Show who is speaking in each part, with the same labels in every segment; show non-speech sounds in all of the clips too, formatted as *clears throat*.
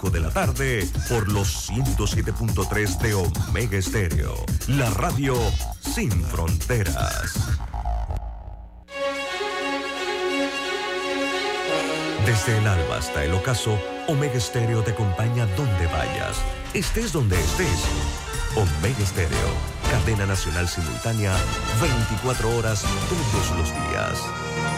Speaker 1: de la tarde por los 107.3 de Omega Estéreo, la radio sin fronteras. Desde el alba hasta el ocaso, Omega Estéreo te acompaña donde vayas, estés donde estés. Omega Estéreo, cadena nacional simultánea, 24 horas todos los días.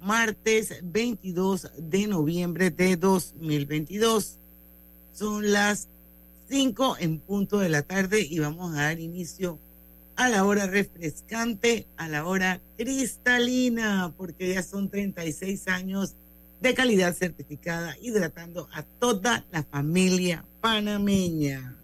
Speaker 2: martes 22 de noviembre de 2022. Son las 5 en punto de la tarde y vamos a dar inicio a la hora refrescante, a la hora cristalina, porque ya son 36 años de calidad certificada, hidratando a toda la familia panameña.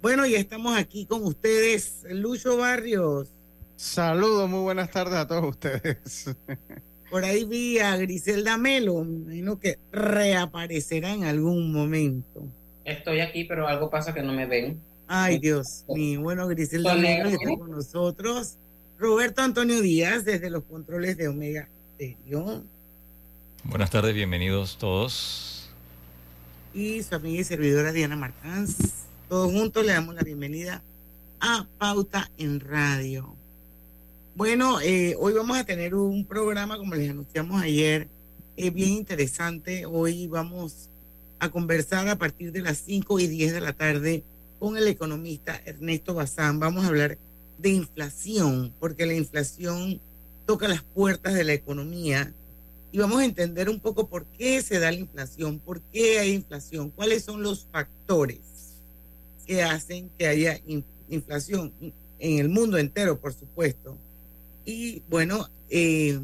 Speaker 2: Bueno, ya estamos aquí con ustedes, Lucho Barrios.
Speaker 3: Saludos, muy buenas tardes a todos ustedes. *laughs*
Speaker 2: Por ahí vi a Griselda Melo, me imagino que reaparecerá en algún momento.
Speaker 4: Estoy aquí, pero algo pasa que no me ven.
Speaker 2: Ay, Dios mío. Bueno, Griselda Melo está con nosotros. Roberto Antonio Díaz, desde los controles de Omega Stereo.
Speaker 5: Buenas tardes, bienvenidos todos.
Speaker 2: Y su amiga y servidora Diana Martans. Todos juntos le damos la bienvenida a Pauta en Radio. Bueno, eh, hoy vamos a tener un programa, como les anunciamos ayer, eh, bien interesante. Hoy vamos a conversar a partir de las 5 y 10 de la tarde con el economista Ernesto Bazán. Vamos a hablar de inflación, porque la inflación toca las puertas de la economía y vamos a entender un poco por qué se da la inflación, por qué hay inflación, cuáles son los factores que hacen que haya inflación en el mundo entero, por supuesto y bueno, eh,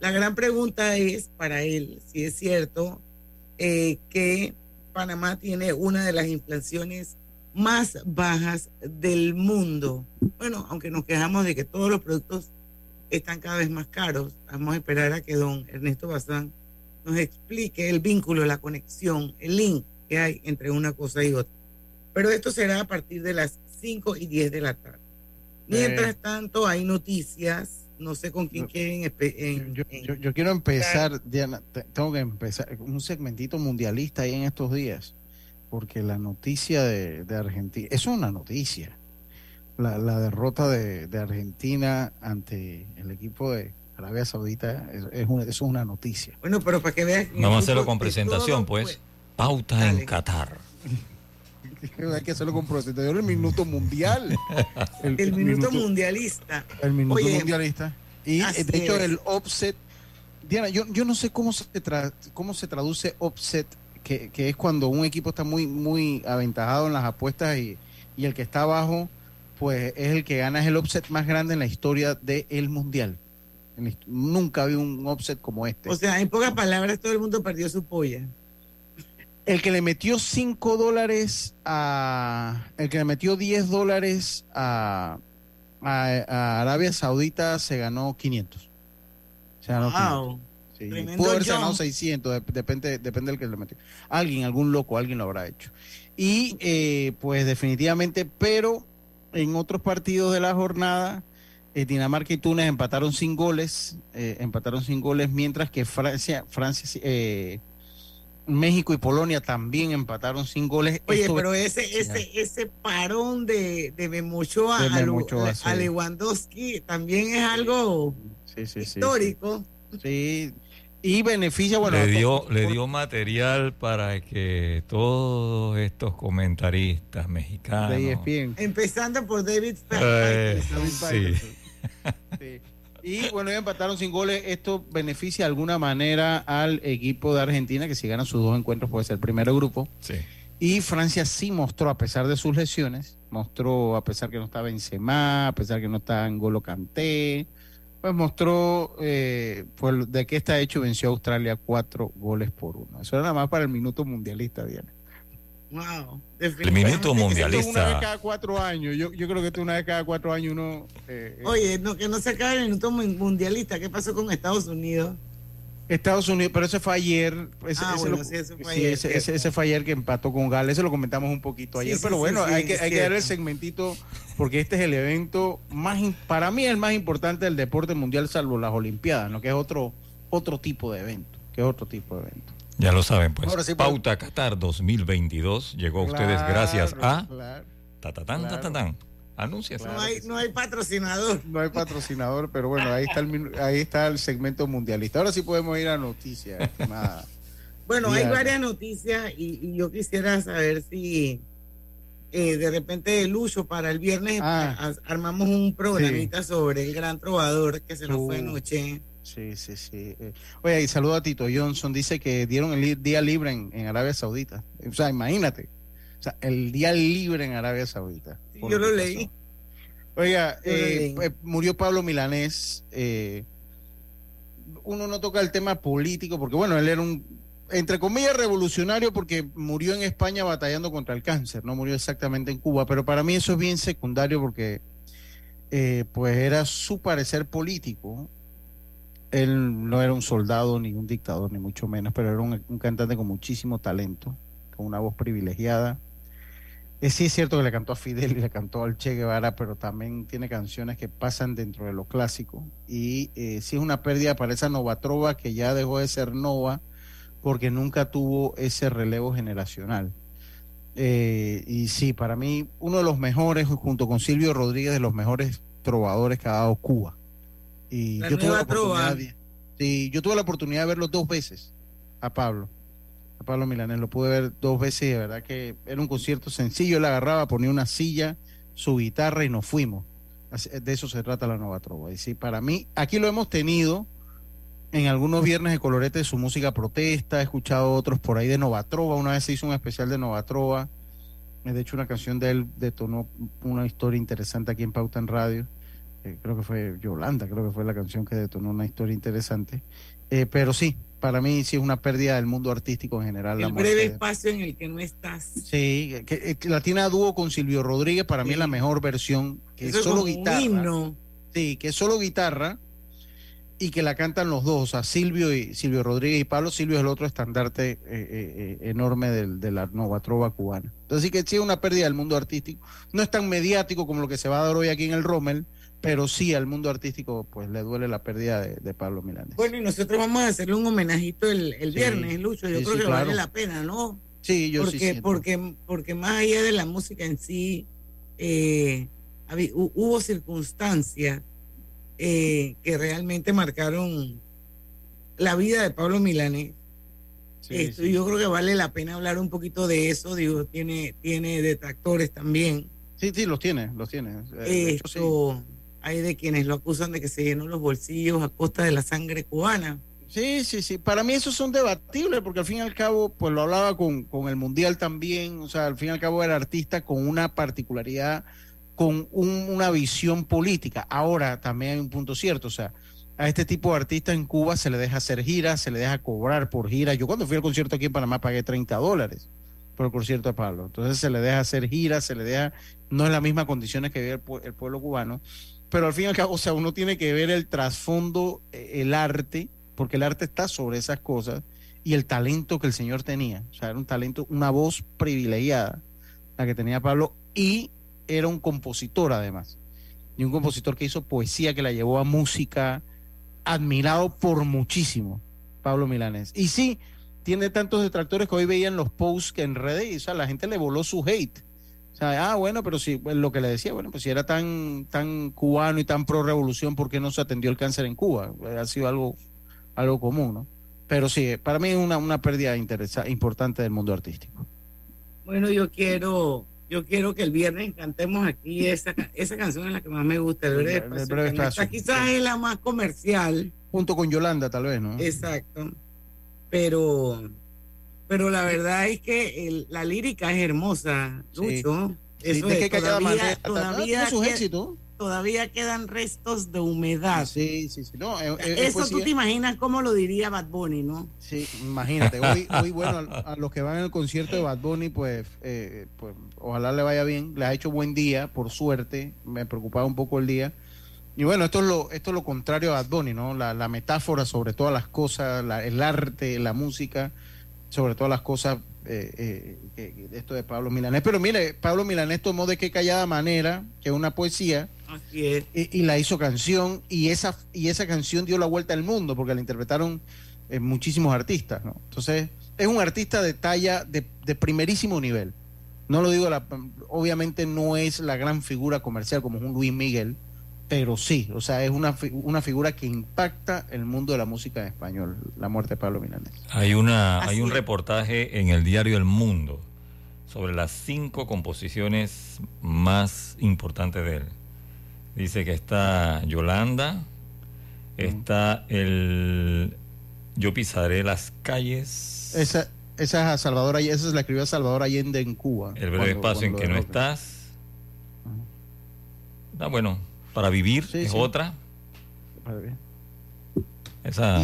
Speaker 2: la gran pregunta es para él, si es cierto eh, que Panamá tiene una de las inflaciones más bajas del mundo. Bueno, aunque nos quejamos de que todos los productos están cada vez más caros, vamos a esperar a que don Ernesto Bazán nos explique el vínculo, la conexión, el link que hay entre una cosa y otra. Pero esto será a partir de las 5 y 10 de la tarde. Mientras eh. tanto, hay noticias. No sé con quién quieren.
Speaker 3: yo, quiero empezar, Diana. Tengo que empezar un segmentito mundialista ahí en estos días. Porque la noticia de, Argentina. es una noticia. La, derrota de, Argentina ante el equipo de Arabia Saudita es, una, es una noticia.
Speaker 2: Bueno, pero para que vean.
Speaker 5: Vamos a hacerlo con presentación, pues. Pauta en Qatar. *laughs*
Speaker 3: Hay que hacerlo con presentación el minuto mundial.
Speaker 2: El, minuto, mundialista.
Speaker 3: El minuto mundialista. Y de hecho el offset, Diana, yo, yo no sé cómo se, cómo se traduce offset, que, que, es cuando un equipo está muy, muy aventajado en las apuestas y, y el que está abajo, pues es el que gana, es el offset más grande en la historia del mundial. Nunca había un offset como este.
Speaker 2: O sea, en pocas palabras, todo el mundo perdió su polla.
Speaker 3: El que le metió 5 dólares a. El que le metió 10 dólares a, a, Arabia Saudita se ganó 500. Se ganó wow. 500. Sí. Pudo haber ganado 600, depende, depende del que le metió. Alguien, algún loco, alguien lo habrá hecho. Y eh, pues definitivamente, pero en otros partidos de la jornada, eh, Dinamarca y Túnez empataron sin goles, eh, empataron sin goles, mientras que Francia, Francia eh, México y Polonia también empataron sin goles.
Speaker 2: Oye, pero ese, ese, ese parón de, de Memochoa, a, Lewandowski también es algo histórico.
Speaker 3: Sí, y beneficia, bueno.
Speaker 5: Le dio, le dio material para que todos estos comentaristas mexicanos.
Speaker 2: Empezando por David,
Speaker 5: eh, sí. *laughs*
Speaker 3: Y bueno, empataron sin goles. Esto beneficia de alguna manera al equipo de Argentina, que si gana sus dos encuentros puede ser el primer grupo.
Speaker 5: Sí.
Speaker 3: Y Francia sí mostró, a pesar de sus lesiones, mostró, a pesar que no estaba Benzema, a pesar que no estaba Golo Canté, pues mostró eh, pues, de qué está hecho, venció a Australia cuatro goles por uno. Eso era nada más para el minuto mundialista, Diana.
Speaker 2: Wow.
Speaker 5: El minuto mundialista.
Speaker 3: Una vez cada cuatro años. Yo, yo creo que esto una vez cada cuatro años uno.
Speaker 2: Eh, eh, Oye, no, que no se acabe el minuto mundialista. ¿Qué pasó con Estados Unidos?
Speaker 3: Estados Unidos, pero ese fue ayer. Ese, ah, bueno, sí, ese, fue ayer ese, fue ayer que empató con Gales. Eso lo comentamos un poquito ayer. pero bueno, hay que, hay que dar el segmentito porque este es el evento más, para mí, el más importante del deporte mundial, salvo las Olimpiadas, ¿no? que es otro, otro tipo de evento. Que es otro tipo de evento.
Speaker 5: Ya lo saben, pues. Pauta Qatar 2022 llegó a ustedes gracias a. Claro, Anuncias.
Speaker 2: No hay, no hay patrocinador.
Speaker 3: No hay patrocinador, pero bueno, ahí está el, ahí está el segmento mundialista. Ahora sí podemos ir a noticias.
Speaker 2: bueno, hay varias noticias y, yo quisiera saber si eh, de repente el uso para el viernes ah. armamos un programita sobre el gran trovador que se nos fue uh, anoche.
Speaker 3: Sí, sí, sí. Eh, oye, y saludo a Tito Johnson. Dice que dieron el día libre en, en Arabia Saudita. O sea, imagínate. O sea, el día libre en Arabia Saudita
Speaker 2: yo lo leí.
Speaker 3: Oiga, eh, pues, murió Pablo Milanés. Eh, uno no toca el tema político porque, bueno, él era un, entre comillas, revolucionario porque murió en España batallando contra el cáncer, no murió exactamente en Cuba, pero para mí eso es bien secundario porque, eh, pues, era su parecer político. Él no era un soldado ni un dictador, ni mucho menos, pero era un cantante con muchísimo talento, con una voz privilegiada eh, sí es cierto que le cantó a Fidel y le cantó al Che Guevara, pero también tiene canciones que pasan dentro de lo clásico. Y eh, sí es una pérdida para esa Nova Trova que ya dejó de ser Nova porque nunca tuvo ese relevo generacional. Eh, y sí, para mí, uno de los mejores, junto con Silvio Rodríguez, de los mejores trovadores que ha dado Cuba. Y yo tuve, la oportunidad sí, yo tuve la oportunidad de verlo dos veces a Pablo. Pablo Milanés, lo pude ver dos veces y de verdad que era un concierto sencillo, él agarraba, ponía una silla, su guitarra y nos fuimos. De eso se trata la Nueva Trova. Y sí, para mí, aquí lo hemos tenido en algunos viernes de colorete de su música protesta, he escuchado otros por ahí de Nova Trova, una vez se hizo un especial de Nova Trova, de hecho una canción de él detonó una historia interesante aquí en Pauta en Radio, eh, creo que fue Yolanda, creo que fue la canción que detonó una historia interesante, eh, pero sí, para mí sí es una pérdida del mundo artístico en general.
Speaker 2: El breve espacio en el que no estás.
Speaker 3: Sí, que, la tiene a dúo con Silvio Rodríguez, para mí es la mejor versión, que es solo guitarra. Sí, que es solo guitarra y que la cantan los dos, o sea, Silvio y Silvio Rodríguez y Pablo Silvio es el otro estandarte eh, eh, eh, enorme de la Nova Trova cubana. Entonces sí que sí es una pérdida del mundo artístico. No es tan mediático como lo que se va a dar hoy aquí en el Rommel, pero sí al mundo artístico pues le duele la pérdida de, Pablo Milanes.
Speaker 2: Bueno, y nosotros vamos a hacerle un homenajito el, el viernes, Lucho, yo creo que vale la pena, ¿no?
Speaker 3: Sí, yo
Speaker 2: porque,
Speaker 3: sí.
Speaker 2: Porque, porque más allá de la música en sí, eh, hubo circunstancias eh, que realmente marcaron la vida de Pablo Milanes. Yo creo que vale la pena hablar un poquito de eso, digo, tiene, tiene detractores también.
Speaker 3: Sí, sí, los tiene, los tiene.
Speaker 2: Esto, hay de quienes lo acusan de que se llenó los bolsillos a costa de la sangre cubana.
Speaker 3: Sí, sí, sí. Para mí esos son debatibles porque al fin y al cabo, pues lo hablaba con, con el Mundial también, o sea, al fin y al cabo era artista con una particularidad, con una visión política. Ahora también hay un punto cierto, o sea, a este tipo de artistas en Cuba se le deja hacer giras, se le deja cobrar por gira. Yo cuando fui al concierto aquí en Panamá pagué 30 dólares por el concierto de Pablo. Entonces se le deja hacer giras, se le deja, no es las mismas condiciones que vive el pueblo cubano pero al fin y al cabo, o sea, uno tiene que ver el trasfondo, eh, el arte, porque el arte está sobre esas cosas y el talento que el señor tenía. O sea, era un talento, una voz privilegiada, la que tenía Pablo, y era un compositor además. Y un compositor que hizo poesía, que la llevó a música, admirado por muchísimo, Pablo Milanés. Y sí, tiene tantos detractores que hoy veían los posts que en redes, o sea, la gente le voló su hate o sea, ah, bueno, pero si pues, lo que le decía, bueno, pues si era tan, tan cubano y tan pro revolución, ¿por qué no se atendió el cáncer en Cuba? Eh, ha sido algo, algo común, ¿no? Pero sí, para mí es una, una pérdida importante del mundo artístico.
Speaker 2: Bueno, yo quiero, yo quiero que el viernes cantemos aquí esa, esa canción es la que más me gusta, el breve, quizás es la más comercial.
Speaker 3: Junto con Yolanda, tal vez, ¿no?
Speaker 2: Exacto. Pero pero la verdad es que la lírica es hermosa, Lucho. Eso es,
Speaker 3: que
Speaker 2: todavía,
Speaker 3: todavía,
Speaker 2: todavía quedan restos de humedad.
Speaker 3: Sí, sí, sí. No,
Speaker 2: Eso tú te imaginas cómo lo diría Bad Bunny, ¿no?
Speaker 3: Sí, imagínate. Hoy, *laughs* hoy bueno, a, los que van al concierto de Bad Bunny, pues, eh, pues ojalá le vaya bien. Les ha hecho buen día, por suerte. Me preocupaba un poco el día. Y bueno, esto es lo, esto es lo contrario a Bad Bunny, ¿no? La, la metáfora sobre todas las cosas, el arte, la música, sobre todas las cosas eh, eh, esto de Pablo Milanés. Pero mire, Pablo Milanés tomó de qué callada manera, que es una poesía, Y, la hizo canción, y esa, y esa canción dio la vuelta al mundo, porque la interpretaron eh, muchísimos artistas, ¿no? Entonces, es un artista de talla de, primerísimo nivel. No lo digo, la, obviamente no es la gran figura comercial como es un Luis Miguel, pero sí, o sea, es una, una figura que impacta el mundo de la música en español, la muerte de Pablo Milanés.
Speaker 5: Hay, una, hay un reportaje en el diario El Mundo sobre las cinco composiciones más importantes de él. Dice que está Yolanda, está el Yo pisaré las calles.
Speaker 3: Esa, esa es Salvador esa es la escribió Salvador Allende en Cuba.
Speaker 5: El breve espacio en que no estás. Ah, bueno, para vivir es otra.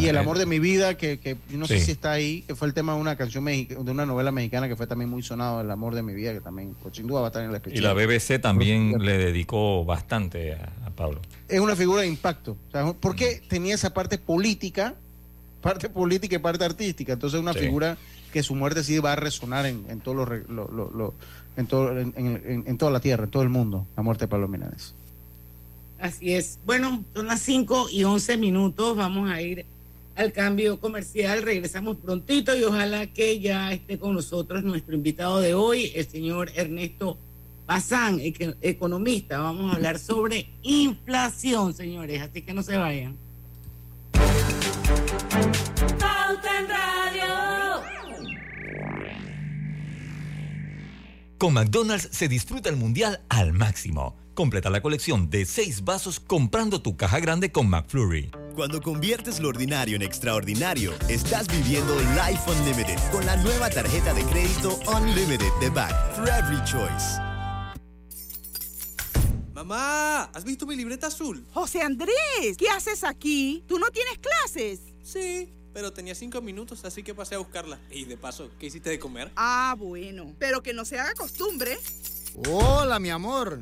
Speaker 3: y El amor de mi vida, que, que no sé si está ahí, que fue el tema de una canción de una novela mexicana que fue también muy sonado, El amor de mi vida, que también, pues, sin duda va a estar en la especial.
Speaker 5: Y la BBC también le dedicó bastante a, Pablo.
Speaker 3: Es una figura de impacto. O porque tenía esa parte política, parte política y parte artística. Entonces es una figura que su muerte sí va a resonar en, en, todo lo, en, todo, en, toda la tierra, en todo el mundo, la muerte de Pablo Milanés.
Speaker 2: Así es. Bueno, son las 5 y 11 minutos. Vamos a ir al cambio comercial. Regresamos prontito y ojalá que ya esté con nosotros nuestro invitado de hoy, el señor Ernesto Bazán, economista. Vamos a hablar sobre inflación, señores. Así que no se vayan.
Speaker 6: Con McDonald's se disfruta el mundial al máximo. Completa la colección de seis vasos comprando tu caja grande con McFlurry.
Speaker 7: Cuando conviertes lo ordinario en extraordinario, estás viviendo Life Unlimited con la nueva tarjeta de crédito Unlimited de Back for Every Choice.
Speaker 8: Mamá, ¿has visto mi libreta azul?
Speaker 9: José Andrés, ¿qué haces aquí? ¿Tú no tienes clases?
Speaker 8: Sí, pero tenía cinco minutos, así que pasé a buscarla. Y de paso, ¿qué hiciste de comer?
Speaker 9: Ah, bueno, pero que no se haga costumbre.
Speaker 10: Hola, mi amor.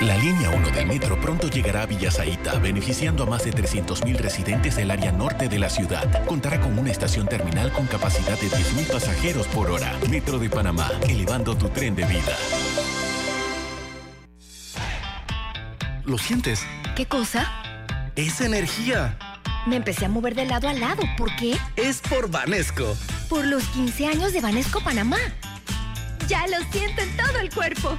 Speaker 11: La línea 1 del metro pronto llegará a Villasaita, beneficiando a más de 300.000 residentes del área norte de la ciudad. Contará con una estación terminal con capacidad de 10.000 pasajeros por hora. Metro de Panamá, elevando tu tren de vida.
Speaker 12: ¿Lo sientes?
Speaker 13: ¿Qué cosa?
Speaker 12: Es energía.
Speaker 13: Me empecé a mover de lado a lado. ¿Por qué?
Speaker 12: Es por Vanesco.
Speaker 13: Por los 15 años de Vanesco Panamá. Ya lo siento en todo el cuerpo.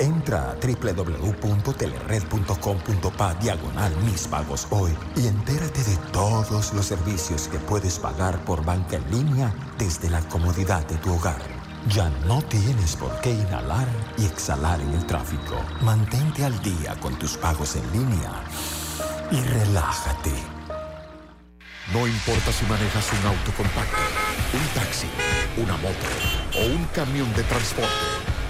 Speaker 14: Entra a www.telered.com.pa diagonal mis pagos hoy y entérate de todos los servicios que puedes pagar por banca en línea desde la comodidad de tu hogar.
Speaker 15: Ya no tienes por qué inhalar y exhalar en el tráfico. Mantente al día con tus pagos en línea y relájate.
Speaker 16: No importa si manejas un auto compacto, un taxi, una moto o un camión de transporte.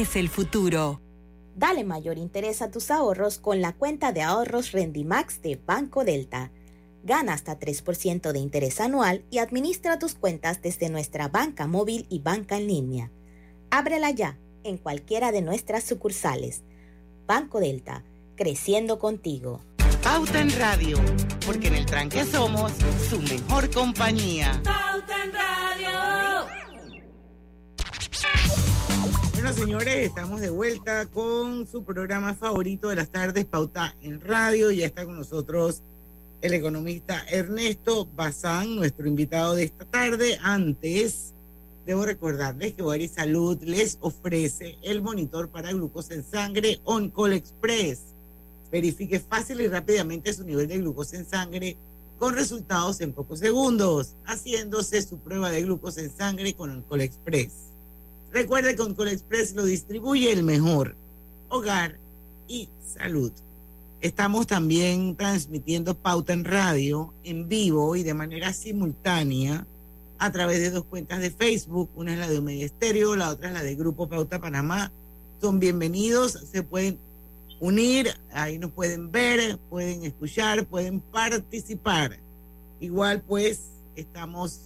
Speaker 17: es el futuro.
Speaker 18: Dale mayor interés a tus ahorros con la cuenta de ahorros Rendimax de Banco Delta. Gana hasta 3% de interés anual y administra tus cuentas desde nuestra banca móvil y banca en línea. Ábrela ya en cualquiera de nuestras sucursales. Banco Delta, creciendo contigo.
Speaker 2: Pauta en Radio, porque en el tranque somos su mejor compañía.
Speaker 19: Pauta en Radio.
Speaker 2: Bueno, señores, estamos de vuelta con su programa favorito de las tardes, Pauta en Radio. Ya está con nosotros el economista Ernesto Bazán, nuestro invitado de esta tarde. Antes, debo recordarles que Boari Salud les ofrece el monitor para glucosa en sangre OnCall Express. Verifique fácil y rápidamente su nivel de glucosa en sangre con resultados en pocos segundos, haciéndose su prueba de glucosa en sangre con OnCall Express. Recuerde que Oncol Express lo distribuye el mejor. Hogar y salud. Estamos también transmitiendo Pauta en Radio en vivo y de manera simultánea a través de dos cuentas de Facebook. Una es la de Omega Estéreo, la otra es la de Grupo Pauta Panamá. Son bienvenidos, se pueden unir, ahí nos pueden ver, pueden escuchar, pueden participar. Igual pues estamos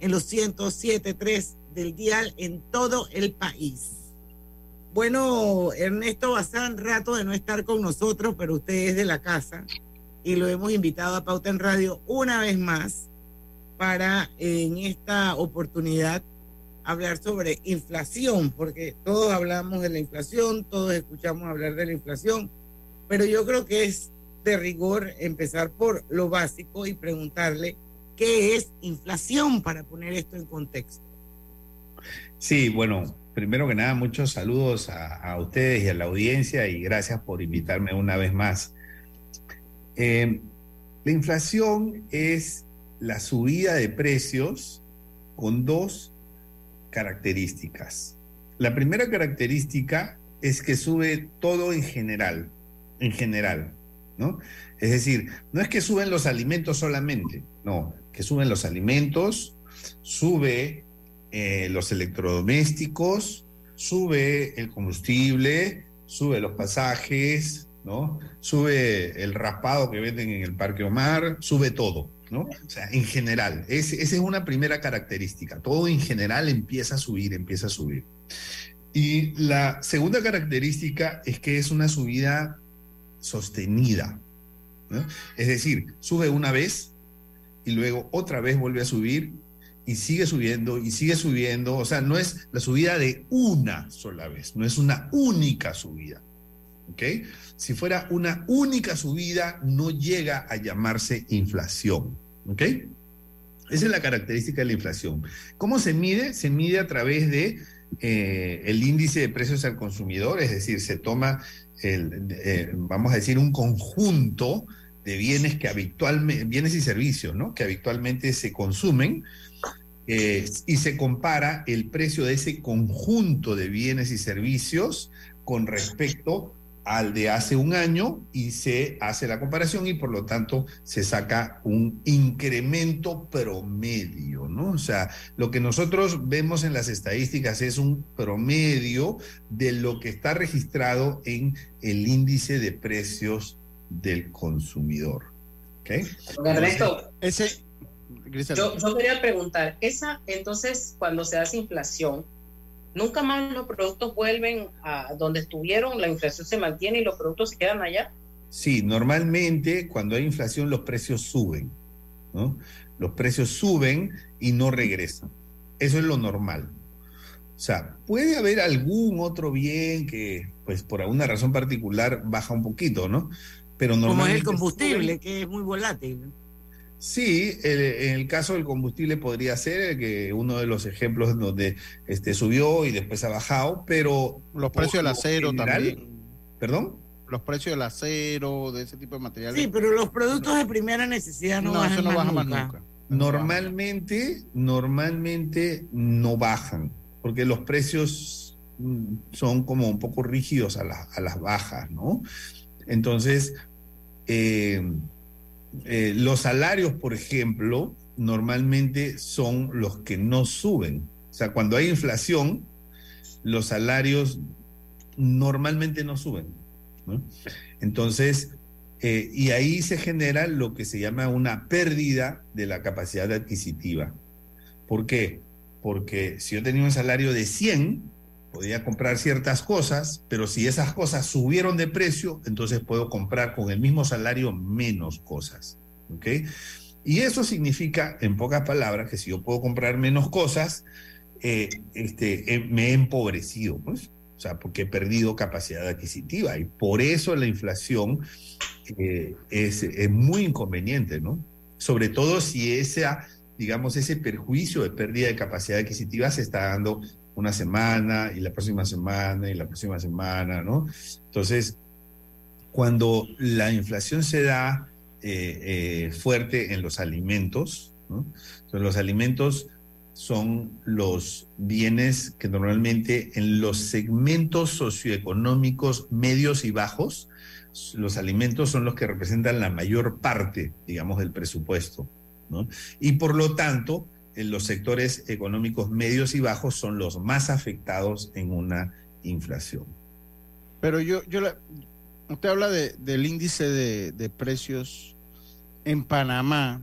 Speaker 2: en los 107.3 del dial en todo el país. Bueno, Ernesto Bazán, rato de no estar con nosotros, pero usted es de la casa y lo hemos invitado a Pauta en Radio una vez más para en esta oportunidad hablar sobre inflación, porque todos hablamos de la inflación, todos escuchamos hablar de la inflación, pero yo creo que es de rigor empezar por lo básico y preguntarle qué es inflación para poner esto en contexto.
Speaker 20: Sí, bueno, primero que nada, muchos saludos a, ustedes y a la audiencia y gracias por invitarme una vez más. Eh, la inflación es la subida de precios con dos características. La primera característica es que sube todo en general, en general, ¿no? Es decir, no es que suben los alimentos solamente, no, que suben los alimentos, sube eh, los electrodomésticos, sube el combustible, sube los pasajes, ¿no? Sube el raspado que venden en el Parque Omar, sube todo, ¿no? O sea, en general, es, esa es una primera característica. Todo en general empieza a subir, empieza a subir. Y la segunda característica es que es una subida sostenida. Es decir, sube una vez y luego otra vez vuelve a subir y sigue subiendo y sigue subiendo. O sea, no es la subida de una sola vez, no es una única subida. ¿Ok? Si fuera una única subida, no llega a llamarse inflación. ¿Ok? Esa es la característica de la inflación. ¿Cómo se mide? Se mide a través de eh, el índice de precios al consumidor, es decir, se toma, el, eh, vamos a decir, un conjunto de bienes que habitualmente, bienes y servicios, ¿no? Que habitualmente se consumen eh, y se compara el precio de ese conjunto de bienes y servicios con respecto al de hace un año y se hace la comparación y por lo tanto se saca un incremento promedio, ¿no? O sea, lo que nosotros vemos en las estadísticas es un promedio de lo que está registrado en el índice de precios del consumidor. ¿Ok?
Speaker 21: Ernesto,
Speaker 3: ese,
Speaker 21: yo, yo quería preguntar, esa entonces cuando se hace inflación, nunca más los productos vuelven a donde estuvieron, la inflación se mantiene y los productos se quedan allá.
Speaker 20: Sí, normalmente cuando hay inflación los precios suben, ¿no? Los precios suben y no regresan. Eso es lo normal. O sea, puede haber algún otro bien que, pues por alguna razón particular, baja un poquito, ¿no? Pero normalmente...
Speaker 2: Como es el combustible, que es muy volátil.
Speaker 20: Sí, en el caso del combustible podría ser que uno de los ejemplos donde este, subió y después ha bajado, pero...
Speaker 3: Los precios del acero también.
Speaker 20: ¿Perdón?
Speaker 3: Los precios del acero, de ese tipo de materiales.
Speaker 2: Sí, pero los productos de primera necesidad no, bajan,
Speaker 3: no
Speaker 2: más
Speaker 3: baja más
Speaker 2: nunca.
Speaker 3: nunca.
Speaker 20: Normalmente, normalmente no bajan, porque los precios mm, son como un poco rígidos a, la- a las bajas, ¿no? Entonces, eh, eh, los salarios, por ejemplo, normalmente son los que no suben. O sea, cuando hay inflación, los salarios normalmente no suben. Entonces, eh, y ahí se genera lo que se llama una pérdida de la capacidad adquisitiva. ¿Por qué? Porque si yo tenía un salario de 100, podía comprar ciertas cosas, pero si esas cosas subieron de precio, entonces puedo comprar con el mismo salario menos cosas. ¿Ok? Y eso significa, en pocas palabras, que si yo puedo comprar menos cosas, eh, este, eh, me he empobrecido, pues. O sea, porque he perdido capacidad adquisitiva. Y por eso la inflación eh, es, muy inconveniente, ¿no? Sobre todo si esa, digamos, ese perjuicio de pérdida de capacidad adquisitiva se está dando una semana y la próxima semana y la próxima semana, ¿no? Entonces, cuando la inflación se da eh, eh, fuerte en los alimentos, ¿no? Entonces, los alimentos son los bienes que normalmente en los segmentos socioeconómicos medios y bajos, los alimentos son los que representan la mayor parte, digamos, del presupuesto. ¿no? Y por lo tanto, los sectores económicos medios y bajos son los más afectados en una inflación.
Speaker 3: Pero yo, yo la- usted habla de, del índice de, de precios en Panamá.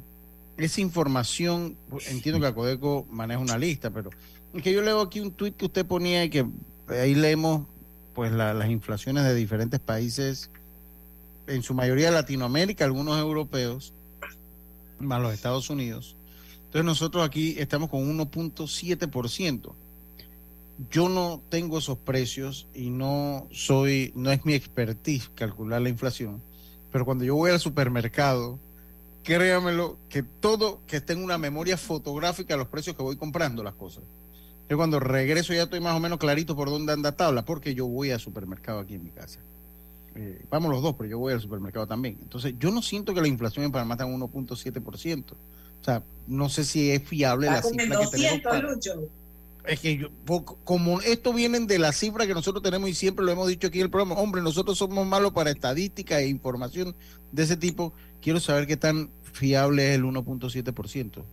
Speaker 3: Esa información, entiendo que Acodeco maneja una lista, pero es que yo leo aquí un tuit que usted ponía y que ahí leemos pues la- las inflaciones de diferentes países, en su mayoría Latinoamérica, algunos europeos, más los Estados Unidos. Entonces nosotros aquí estamos con 1.7%. Yo no tengo esos precios y no soy, no es mi expertise calcular la inflación, pero cuando yo voy al supermercado, créamelo, que todo, que tengo una memoria fotográfica de los precios que voy comprando las cosas. Yo cuando regreso ya estoy más o menos clarito por dónde anda tabla, porque yo voy al supermercado aquí en mi casa. Eh, vamos los dos, pero yo voy al supermercado también. Entonces, yo no siento que la inflación en Panamá está en 1.7%. O sea, no sé si es fiable la
Speaker 21: el
Speaker 3: cifra que tenemos.
Speaker 21: 200,
Speaker 3: para-
Speaker 21: Lucho.
Speaker 3: es que yo, como esto vienen de la cifra que nosotros tenemos y siempre lo hemos dicho aquí en el programa, hombre, nosotros somos malos para estadística e información de ese tipo, quiero saber qué tan fiable es el 1.7%.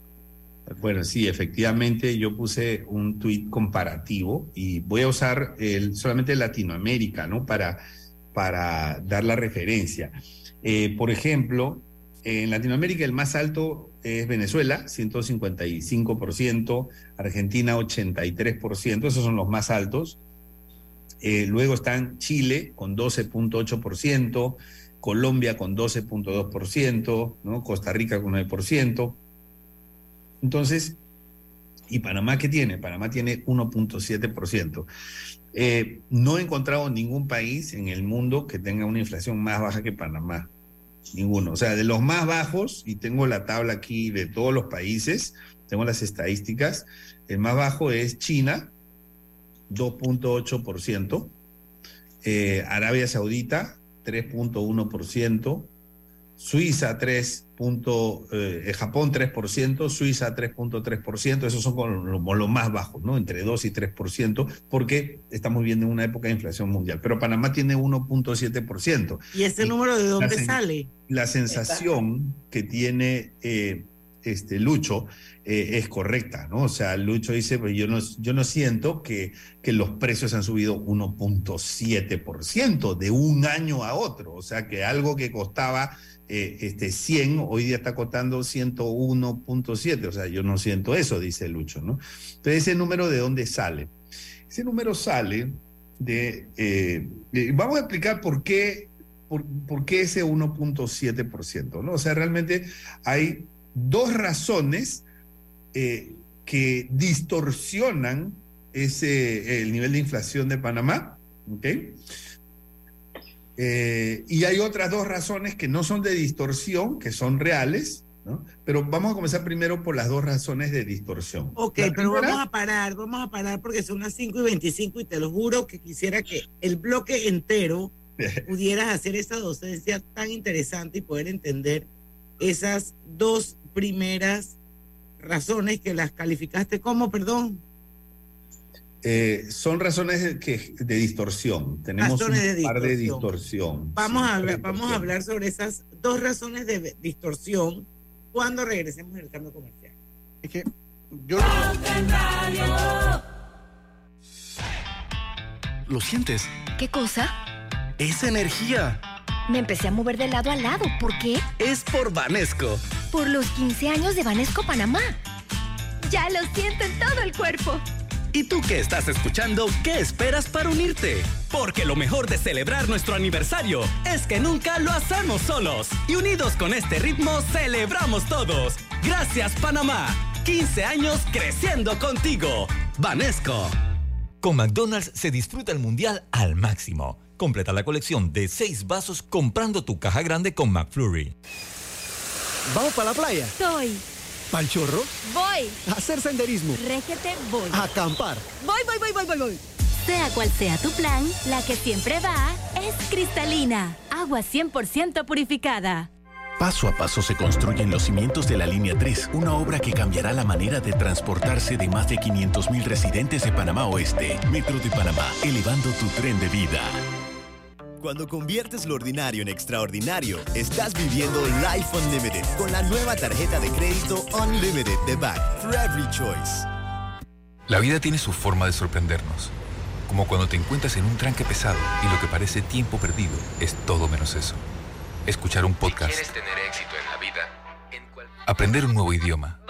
Speaker 20: Bueno, sí, efectivamente yo puse un tuit comparativo y voy a usar el, solamente Latinoamérica, ¿no? Para, para dar la referencia. Eh, por ejemplo, en Latinoamérica el más alto es Venezuela, 155%, Argentina 83%, esos son los más altos. Eh, luego están Chile con 12.8%, Colombia con 12.2%, ¿no? Costa Rica con 9%. Entonces, ¿y Panamá qué tiene? Panamá tiene 1.7%. Eh, no he encontrado ningún país en el mundo que tenga una inflación más baja que Panamá. Ninguno. O sea, de los más bajos, y tengo la tabla aquí de todos los países, tengo las estadísticas, el más bajo es China, 2.8%, eh, Arabia Saudita, 3.1%, Suiza 3. punto, eh, Japón 3%, Suiza 3.3%, esos son como los, más bajos, ¿no? Entre 2 y 3%, porque estamos viendo una época de inflación mundial. Pero Panamá tiene 1.7%.
Speaker 2: ¿Y ese número de dónde sale?
Speaker 20: La sensación que tiene eh, este, Lucho eh, es correcta, ¿no? O sea, Lucho dice, pues yo no, yo no siento que, que los precios han subido 1.7% de un año a otro, o sea, que algo que costaba eh, este, 100, hoy día está costando 101.7, o sea, yo no siento eso, dice Lucho, ¿no? Entonces, ese número de dónde sale? Ese número sale de, eh, vamos a explicar por qué, por, por qué ese 1.7%, ¿no? O sea, realmente hay dos razones eh, que distorsionan ese, el nivel de inflación de Panamá, ¿ok? Eh, y hay otras dos razones que no son de distorsión, que son reales, ¿no? Pero vamos a comenzar primero por las dos razones de distorsión.
Speaker 2: Ok, pero vamos a parar, vamos a parar porque son las 5 y 25 y te lo juro que quisiera que el bloque entero *laughs* pudieras hacer esa docencia tan interesante y poder entender esas dos primeras razones que las calificaste como, perdón.
Speaker 20: Eh, son razones de, que, de distorsión. Tenemos
Speaker 2: Razones
Speaker 20: un
Speaker 2: de
Speaker 20: par de
Speaker 2: distorsión. Vamos,
Speaker 20: Sí,
Speaker 2: a hablar, vamos a hablar sobre esas dos razones de distorsión cuando regresemos del cambio comercial.
Speaker 3: Es que yo...
Speaker 12: ¿Lo sientes?
Speaker 13: ¿Qué cosa?
Speaker 12: Esa energía
Speaker 13: Me empecé a mover de lado a lado. ¿Por qué?
Speaker 12: es por Vanesco.
Speaker 13: Por los 15 años de Banesco Panamá. Ya lo siento en todo el cuerpo.
Speaker 12: ¿Y tú que estás escuchando, qué esperas para unirte? Porque lo mejor de celebrar nuestro aniversario es que nunca lo hacemos solos. Y unidos con este ritmo, celebramos todos. Gracias, Panamá. 15 años creciendo contigo. Vanesco.
Speaker 6: Con McDonald's se disfruta el mundial al máximo. Completa la colección de seis vasos comprando tu caja grande con McFlurry.
Speaker 22: ¿Vamos para la playa?
Speaker 13: Soy.
Speaker 22: ¿Pal chorro?
Speaker 13: Voy.
Speaker 22: ¿A hacer senderismo?
Speaker 13: Régete, voy.
Speaker 22: ¿A acampar?
Speaker 13: Voy, voy, voy, voy, voy, voy. Sea cual sea tu plan, la que siempre va es cristalina. Agua 100% purificada.
Speaker 11: Paso a paso se construyen los cimientos de la Línea 3, una obra que cambiará la manera de transportarse de más de 500.000 residentes de Panamá Oeste. Metro de Panamá, elevando tu tren de vida.
Speaker 7: Cuando conviertes lo ordinario en extraordinario, estás viviendo Life Unlimited con la nueva tarjeta de crédito Unlimited de Back for Every Choice.
Speaker 23: La vida tiene su forma de sorprendernos, como cuando te encuentras en un tranque pesado y lo que parece tiempo perdido es todo menos eso. Escuchar un podcast,
Speaker 24: tener éxito en la vida,
Speaker 23: aprender un nuevo idioma,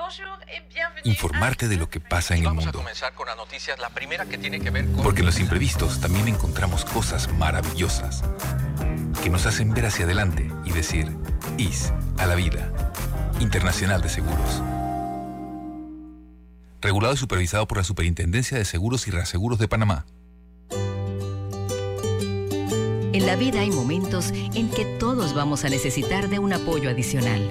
Speaker 23: informarte de lo que pasa en el
Speaker 24: vamos a
Speaker 23: mundo.
Speaker 24: comenzar con las noticias. La primera que tiene que ver con...
Speaker 23: Porque en los imprevistos también encontramos cosas maravillosas que nos hacen ver hacia adelante y decir, IS a la vida. Internacional de Seguros. Regulado y supervisado por la Superintendencia de Seguros y Reaseguros de Panamá.
Speaker 25: En la vida hay momentos en que todos vamos a necesitar de un apoyo adicional.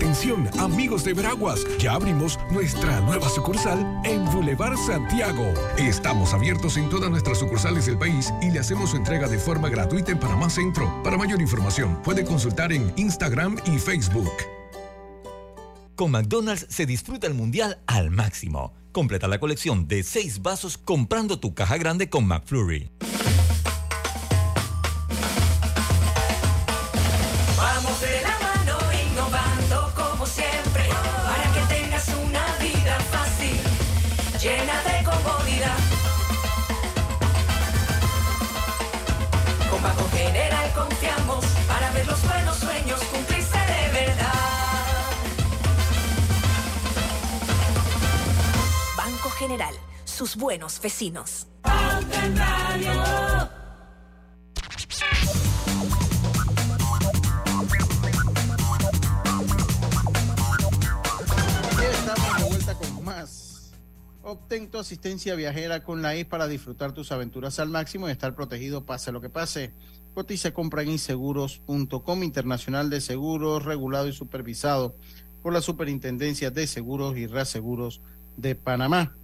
Speaker 26: Atención, amigos de Veraguas, ya abrimos nuestra nueva sucursal en Boulevard Santiago. Estamos abiertos en todas nuestras sucursales del país y le hacemos su entrega de forma gratuita en Panamá Centro. Para mayor información, puede consultar en Instagram y Facebook.
Speaker 6: Con McDonald's se disfruta el mundial al máximo. Completa la colección de seis vasos comprando tu caja grande con McFlurry.
Speaker 19: General,
Speaker 27: sus buenos vecinos.
Speaker 3: Estamos de vuelta con más. Obtén tu asistencia viajera con la IS para disfrutar tus aventuras al máximo y estar protegido pase lo que pase. Cotiza compra en inseguros.com Internacional de Seguros, regulado y supervisado por la Superintendencia de Seguros y Reaseguros de Panamá.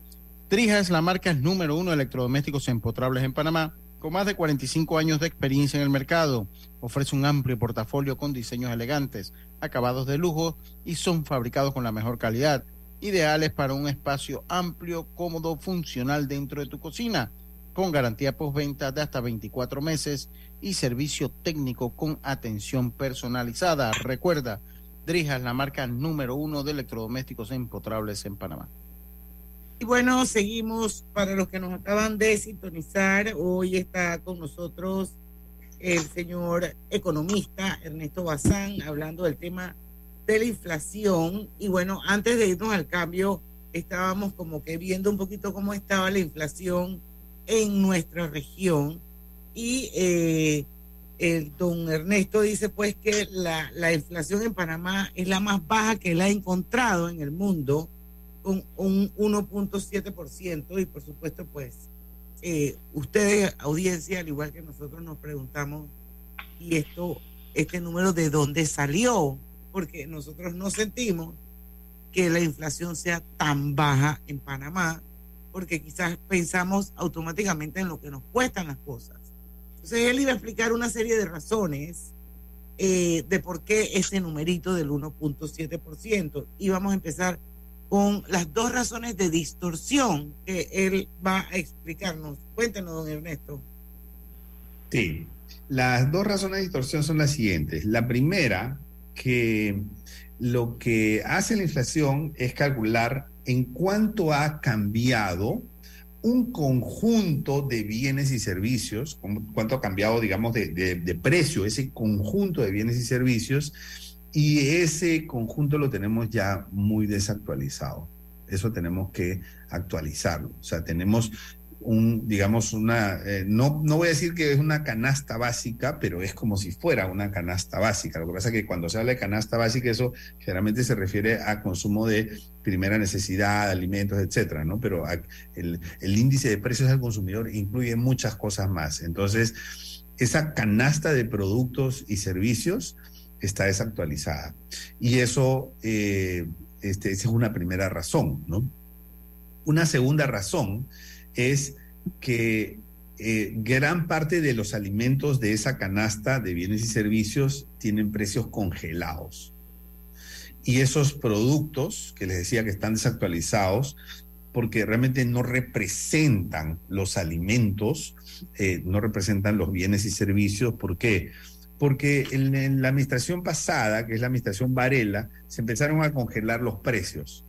Speaker 3: Trija es la marca número uno de electrodomésticos empotrables en Panamá con más de 45 años de experiencia en el mercado. Ofrece un amplio portafolio con diseños elegantes, acabados de lujo y son fabricados con la mejor calidad, ideales para un espacio amplio, cómodo, funcional dentro de tu cocina, con garantía postventa de hasta 24 meses y servicio técnico con atención personalizada. Recuerda, Drija es la marca número uno de electrodomésticos empotrables en Panamá.
Speaker 2: Y bueno, seguimos para los que nos acaban de sintonizar. Hoy está con nosotros el señor economista Ernesto Bazán hablando del tema de la inflación. Y bueno, antes de irnos al cambio, estábamos como que viendo un poquito cómo estaba la inflación en nuestra región. Y eh, el don Ernesto dice pues que la, la inflación en Panamá es la más baja que él ha encontrado en el mundo con un 1.7% y por supuesto pues eh, ustedes audiencia al igual que nosotros nos preguntamos y esto este número de dónde salió porque nosotros no sentimos que la inflación sea tan baja en Panamá porque quizás pensamos automáticamente en lo que nos cuestan las cosas. Entonces él iba a explicar una serie de razones eh, de por qué ese numerito del 1.7% y vamos a empezar con las dos razones de distorsión que él va a explicarnos. Cuéntenos, don Ernesto.
Speaker 20: Sí, las dos razones de distorsión son las siguientes. La primera, que lo que hace la inflación es calcular en cuánto ha cambiado un conjunto de bienes y servicios, cuánto ha cambiado, digamos, de, de, de precio ese conjunto de bienes y servicios y ese conjunto lo tenemos ya muy desactualizado. Eso tenemos que actualizarlo. O sea, tenemos un, digamos, una, eh, no, no voy a decir que es una canasta básica, pero es como si fuera una canasta básica. Lo que pasa es que cuando se habla de canasta básica, eso generalmente se refiere a consumo de primera necesidad, alimentos, etcétera, ¿no? Pero el, el índice de precios al consumidor incluye muchas cosas más. Entonces, esa canasta de productos y servicios está desactualizada. Y eso, eh, este, esa es una primera razón, ¿no? Una segunda razón es que eh, gran parte de los alimentos de esa canasta de bienes y servicios tienen precios congelados. Y esos productos que les decía que están desactualizados, porque realmente no representan los alimentos, eh, no representan los bienes y servicios. ¿Por qué? porque en, la administración pasada, que es la administración Varela, se empezaron a congelar los precios.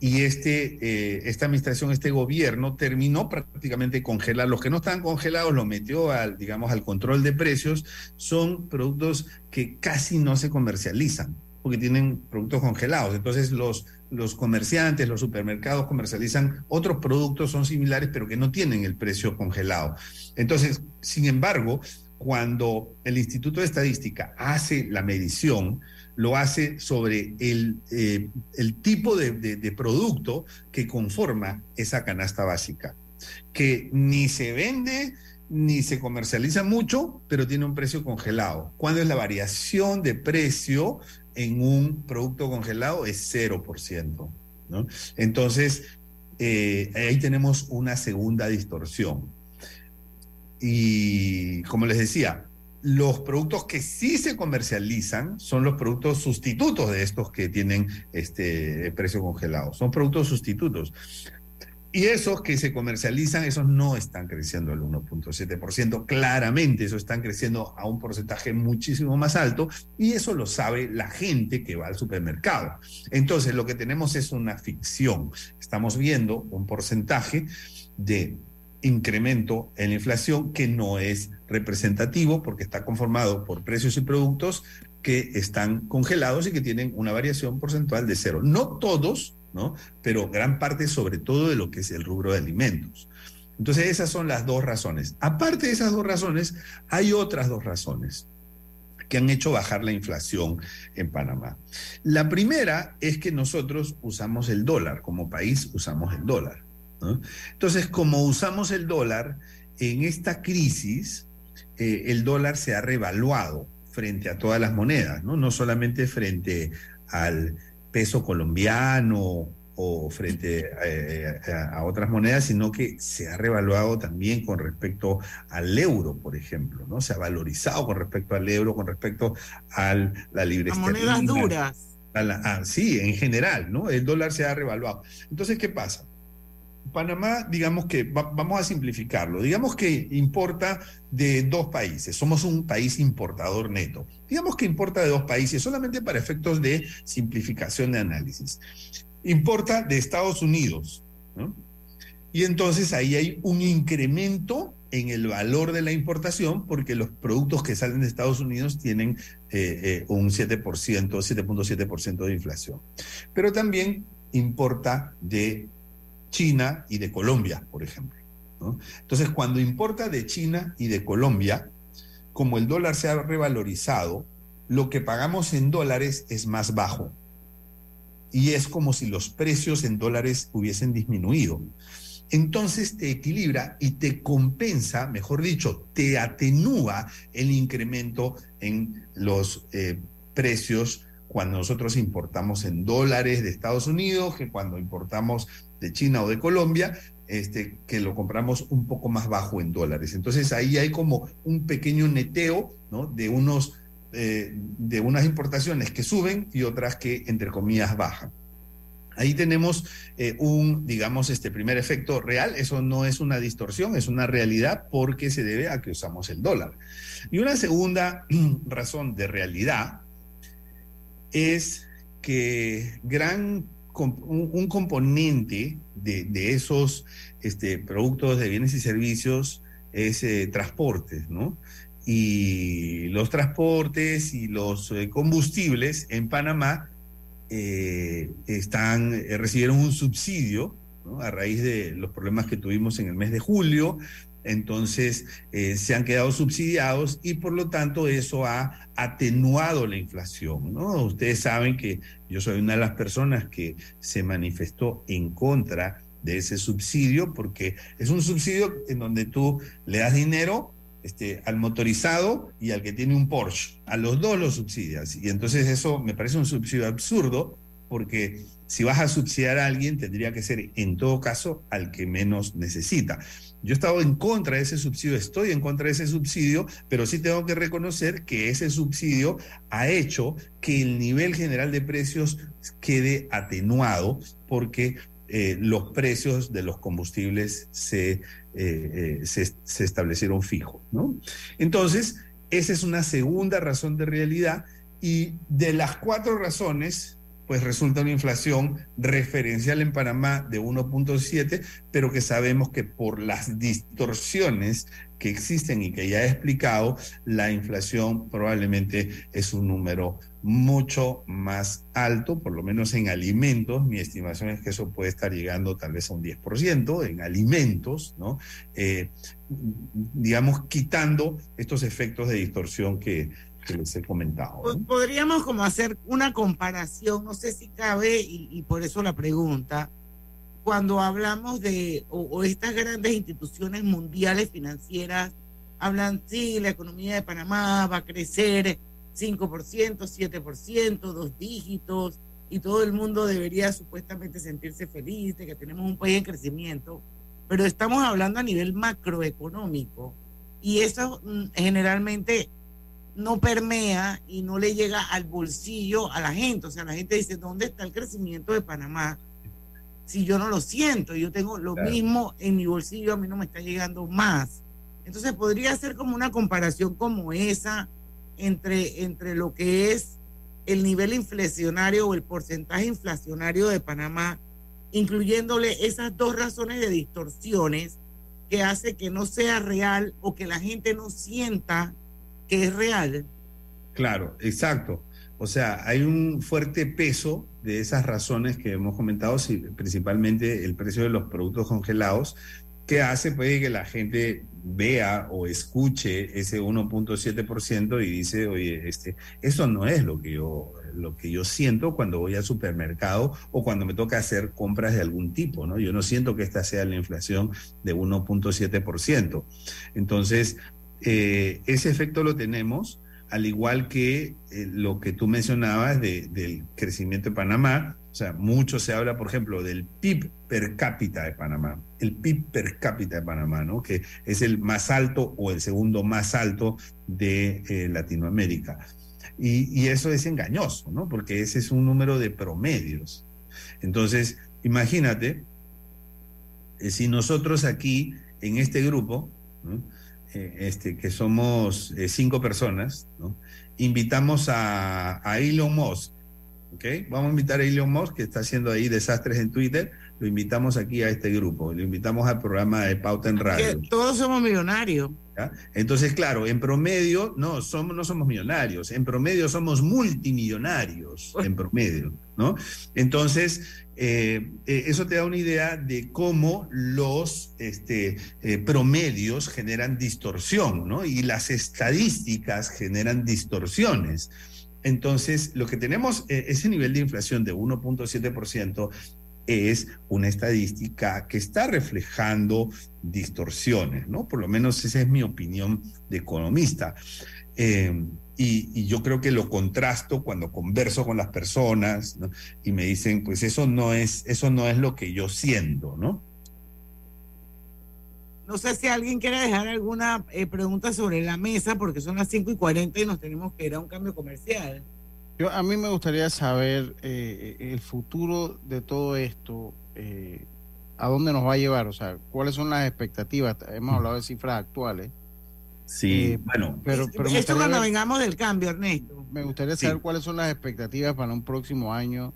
Speaker 20: Y este, eh, esta administración, este gobierno, terminó prácticamente congelar. Los que no estaban congelados lo metió al, digamos, al control de precios. Son productos que casi no se comercializan, porque tienen productos congelados. Entonces los, los comerciantes, los supermercados comercializan otros productos, son similares, pero que no tienen el precio congelado. Entonces, sin embargo, cuando el Instituto de Estadística hace la medición, lo hace sobre el, eh, tipo de, producto que conforma esa canasta básica, que ni se vende ni se comercializa mucho, pero tiene un precio congelado. Cuando es la variación de precio en un producto congelado es 0%. ¿no? Entonces, eh, ahí tenemos una segunda distorsión. Y como les decía, los productos que sí se comercializan son los productos sustitutos de estos que tienen este precio congelado. Son productos sustitutos. Y esos que se comercializan, esos no están creciendo al 1.7%. Claramente, esos están creciendo a un porcentaje muchísimo más alto y eso lo sabe la gente que va al supermercado. Entonces, lo que tenemos es una ficción. Estamos viendo un porcentaje de incremento en la inflación que no es representativo porque está conformado por precios y productos que están congelados y que tienen una variación porcentual de cero. No todos, ¿no? Pero gran parte, sobre todo, de lo que es el rubro de alimentos. Entonces, esas son las dos razones. Aparte de esas dos razones, hay otras dos razones que han hecho bajar la inflación en Panamá. La primera es que nosotros usamos el dólar, como país usamos el dólar. Entonces, como usamos el dólar, en esta crisis, eh, el dólar se ha revaluado frente a todas las monedas, ¿no? no solamente frente al peso colombiano o frente eh, a, otras monedas, sino que se ha revaluado también con respecto al euro, por ejemplo, ¿no? Se ha valorizado con respecto al euro, con respecto a la libre
Speaker 2: A monedas duras.
Speaker 20: a la- sí, en general, ¿no? El dólar se ha revaluado. Entonces, ¿qué pasa? Panamá, digamos que, va- vamos a simplificarlo, digamos que importa de dos países, somos un país importador neto, digamos que importa de dos países, solamente para efectos de simplificación de análisis. Importa de Estados Unidos, ¿no? Y entonces ahí hay un incremento en el valor de la importación porque los productos que salen de Estados Unidos tienen eh, eh, un 7%, 7.7% de inflación. Pero también importa de China y de Colombia, por ejemplo. Entonces, cuando importa de China y de Colombia, como el dólar se ha revalorizado, lo que pagamos en dólares es más bajo. Y es como si los precios en dólares hubiesen disminuido. Entonces te equilibra y te compensa, mejor dicho, te atenúa el incremento en los eh, precios cuando nosotros importamos en dólares de Estados Unidos, que cuando importamos de China o de Colombia, este, que lo compramos un poco más bajo en dólares. Entonces ahí hay como un pequeño neteo ¿no? de, unos, eh, de unas importaciones que suben y otras que, entre comillas, bajan. Ahí tenemos eh, un, digamos, este primer efecto real. Eso no es una distorsión, es una realidad porque se debe a que usamos el dólar. Y una segunda *clears throat* razón de realidad es que gran un, componente de, esos este, productos de bienes y servicios es eh, transportes, ¿no? Y los transportes y los eh, combustibles en Panamá eh, están, recibieron un subsidio a raíz de los problemas que tuvimos en el mes de julio. Entonces eh, se han quedado subsidiados y por lo tanto eso ha atenuado la inflación. ¿no? Ustedes saben que yo soy una de las personas que se manifestó en contra de ese subsidio porque es un subsidio en donde tú le das dinero este, al motorizado y al que tiene un Porsche. A los dos los subsidias. Y entonces eso me parece un subsidio absurdo porque si vas a subsidiar a alguien tendría que ser en todo caso al que menos necesita. Yo he estado en contra de ese subsidio, estoy en contra de ese subsidio, pero sí tengo que reconocer que ese subsidio ha hecho que el nivel general de precios quede atenuado porque eh, los precios de los combustibles se, eh, eh, se, se establecieron fijos. ¿no? Entonces, esa es una segunda razón de realidad y de las cuatro razones, pues resulta una inflación referencial en Panamá de 1.7, pero que sabemos que por las distorsiones que existen y que ya he explicado, la inflación probablemente es un número mucho más alto, por lo menos en alimentos. Mi estimación es que eso puede estar llegando tal vez a un 10% en alimentos, ¿no? Eh, digamos, quitando estos efectos de distorsión que, que les he comentado. ¿no?
Speaker 2: Po- Podríamos como hacer una comparación, no sé si cabe, y, y por eso la pregunta, cuando hablamos de, o, o estas grandes instituciones mundiales financieras hablan, sí, la economía de Panamá va a crecer 5%, 7%, dos dígitos, y todo el mundo debería supuestamente sentirse feliz de que tenemos un país en crecimiento, pero estamos hablando a nivel macroeconómico, y eso mm, generalmente no permea y no le llega al bolsillo a la gente. O sea, la gente dice, ¿dónde está el crecimiento de Panamá? Si yo no lo siento, yo tengo lo
Speaker 20: Claro.
Speaker 2: mismo en mi bolsillo, a mí no me está llegando más. Entonces podría ser como una comparación como esa entre, entre lo que es el nivel inflacionario o el porcentaje inflacionario de Panamá, incluyéndole esas dos razones de distorsiones que hace que no sea real o que la gente no sienta que es real.
Speaker 20: Claro, exacto. O sea, hay un fuerte peso de esas razones que hemos comentado, principalmente el precio de los productos congelados, que hace pues, que la gente vea o escuche ese 1.7% y dice, oye, este, eso no es lo que yo lo que yo siento cuando voy al supermercado o cuando me toca hacer compras de algún tipo, ¿no? Yo no siento que esta sea la inflación de 1.7%. Entonces, eh, ese efecto lo tenemos, al igual que eh, lo que tú mencionabas de- del crecimiento de Panamá, sea, mucho se habla, por ejemplo, del PIB per cápita de Panamá, el PIB per cápita de Panamá, ¿no? Que es el más alto o el segundo más alto de eh, Latinoamérica. Y, y eso es engañoso, ¿no? Porque ese es un número de promedios. Entonces, imagínate, si nosotros aquí, en este grupo, ¿no? Eh, este, que somos eh, cinco personas, ¿no? invitamos a, a Elon Musk. Vamos a invitar a Elon Musk, que está haciendo ahí desastres en Twitter, lo invitamos aquí a este grupo, lo invitamos al programa de Pauta en Radio.
Speaker 2: Que todos somos millonarios.
Speaker 20: ¿Ya? Entonces, claro, en promedio, no somos, no somos millonarios, en promedio somos multimillonarios, en promedio, ¿no? Entonces, eh, eh, eso te da una idea de cómo los este, eh, promedios generan distorsión, ¿no? Y las estadísticas generan distorsiones. Entonces, lo que tenemos, ese nivel de inflación de 1.7%, es una estadística que está reflejando distorsiones, ¿no? Por lo menos esa es mi opinión de economista. Eh, y, yo creo que lo contrasto cuando converso con las personas y me dicen, pues eso no es, eso no es lo que yo siento, ¿no?
Speaker 2: No sé si alguien quiere dejar alguna eh, pregunta sobre la mesa, porque son las 5 y 40 y nos tenemos que ir a un cambio comercial.
Speaker 3: Yo, a mí me gustaría saber eh, el futuro de todo esto, eh, a dónde nos va a llevar, o sea, cuáles son las expectativas. Hemos hablado de cifras actuales.
Speaker 20: Sí,
Speaker 3: Eh,
Speaker 20: bueno.
Speaker 3: pero, pero me
Speaker 2: Esto
Speaker 3: gustaría
Speaker 2: cuando
Speaker 3: ver-
Speaker 2: vengamos del cambio, Ernesto.
Speaker 3: Me gustaría
Speaker 20: Sí.
Speaker 3: saber cuáles son las expectativas para un próximo año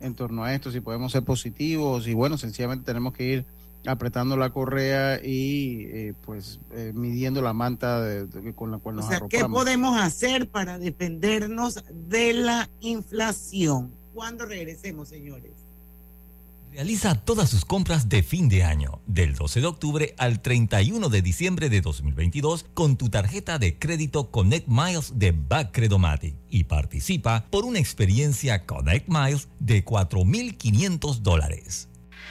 Speaker 3: en torno a esto, si podemos ser positivos y bueno, sencillamente tenemos que ir apretando la correa y eh, pues eh, midiendo la manta de- de- con la cual
Speaker 2: O
Speaker 3: nos
Speaker 2: sea, ¿qué
Speaker 3: arropamos.
Speaker 2: podemos hacer para defendernos de la inflación? Cuando regresemos, señores?
Speaker 6: Realiza todas sus compras de fin de año, del 12 de octubre al 31 de diciembre de 2022, con tu tarjeta de crédito Connect Miles de Backcredomatic y participa por una experiencia Connect Miles de 4.500 dólares.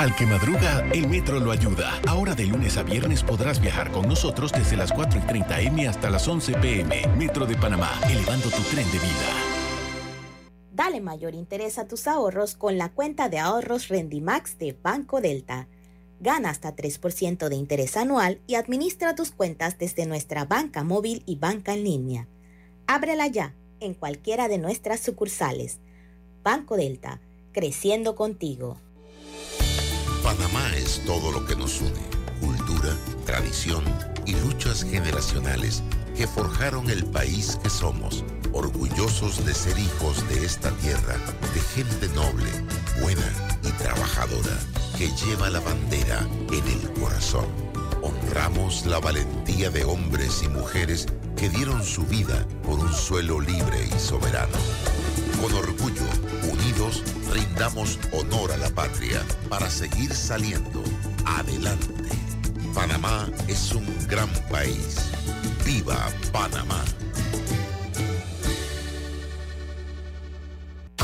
Speaker 11: Al que madruga, el metro lo ayuda. Ahora de lunes a viernes podrás viajar con nosotros desde las 4 y 30 M hasta las 11 PM. Metro de Panamá, elevando tu tren de vida.
Speaker 18: Dale mayor interés a tus ahorros con la cuenta de ahorros Rendimax de Banco Delta. Gana hasta 3% de interés anual y administra tus cuentas desde nuestra banca móvil y banca en línea. Ábrela ya en cualquiera de nuestras sucursales. Banco Delta, creciendo contigo.
Speaker 28: Panamá es todo lo que nos une. Cultura, tradición y luchas generacionales que forjaron el país que somos. Orgullosos de ser hijos de esta tierra, de gente noble, buena y trabajadora, que lleva la bandera en el corazón. Honramos la valentía de hombres y mujeres que dieron su vida por un suelo libre y soberano. Con orgullo, unidos, rindamos honor a la patria para seguir saliendo adelante. Panamá es un gran país. ¡Viva Panamá!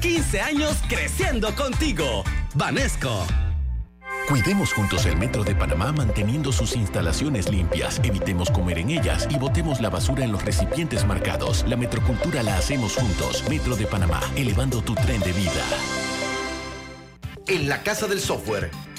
Speaker 12: 15 años creciendo contigo. Vanesco.
Speaker 11: Cuidemos juntos el Metro de Panamá manteniendo sus instalaciones limpias. Evitemos comer en ellas y botemos la basura en los recipientes marcados. La metrocultura la hacemos juntos. Metro de Panamá, elevando tu tren de vida.
Speaker 29: En la Casa del Software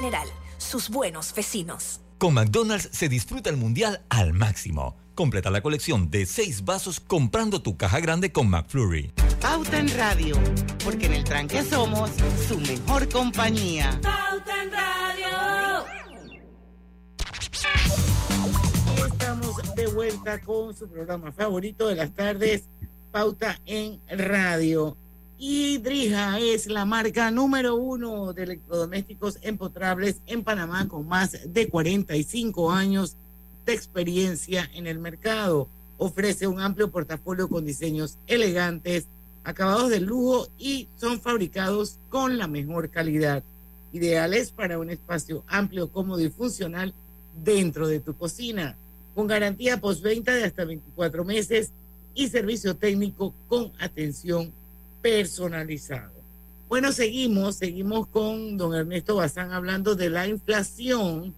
Speaker 19: General,
Speaker 27: sus buenos vecinos.
Speaker 6: Con McDonald's se disfruta el mundial al máximo. Completa la colección de seis vasos comprando tu caja grande con McFlurry.
Speaker 2: Pauta en Radio, porque en el tranque somos su mejor compañía.
Speaker 19: Pauta en Radio.
Speaker 2: Estamos de vuelta con su programa favorito de las tardes, Pauta en Radio. Y Drija es la marca número uno de electrodomésticos empotrables en Panamá con más de 45 años de experiencia en el mercado. Ofrece un amplio portafolio con diseños elegantes, acabados de lujo y son fabricados con la mejor calidad. Ideales para un espacio amplio, cómodo y funcional dentro de tu cocina. Con garantía postventa de hasta 24 meses y servicio técnico con atención personalizado. Bueno, seguimos, seguimos con don Ernesto Bazán hablando de la inflación.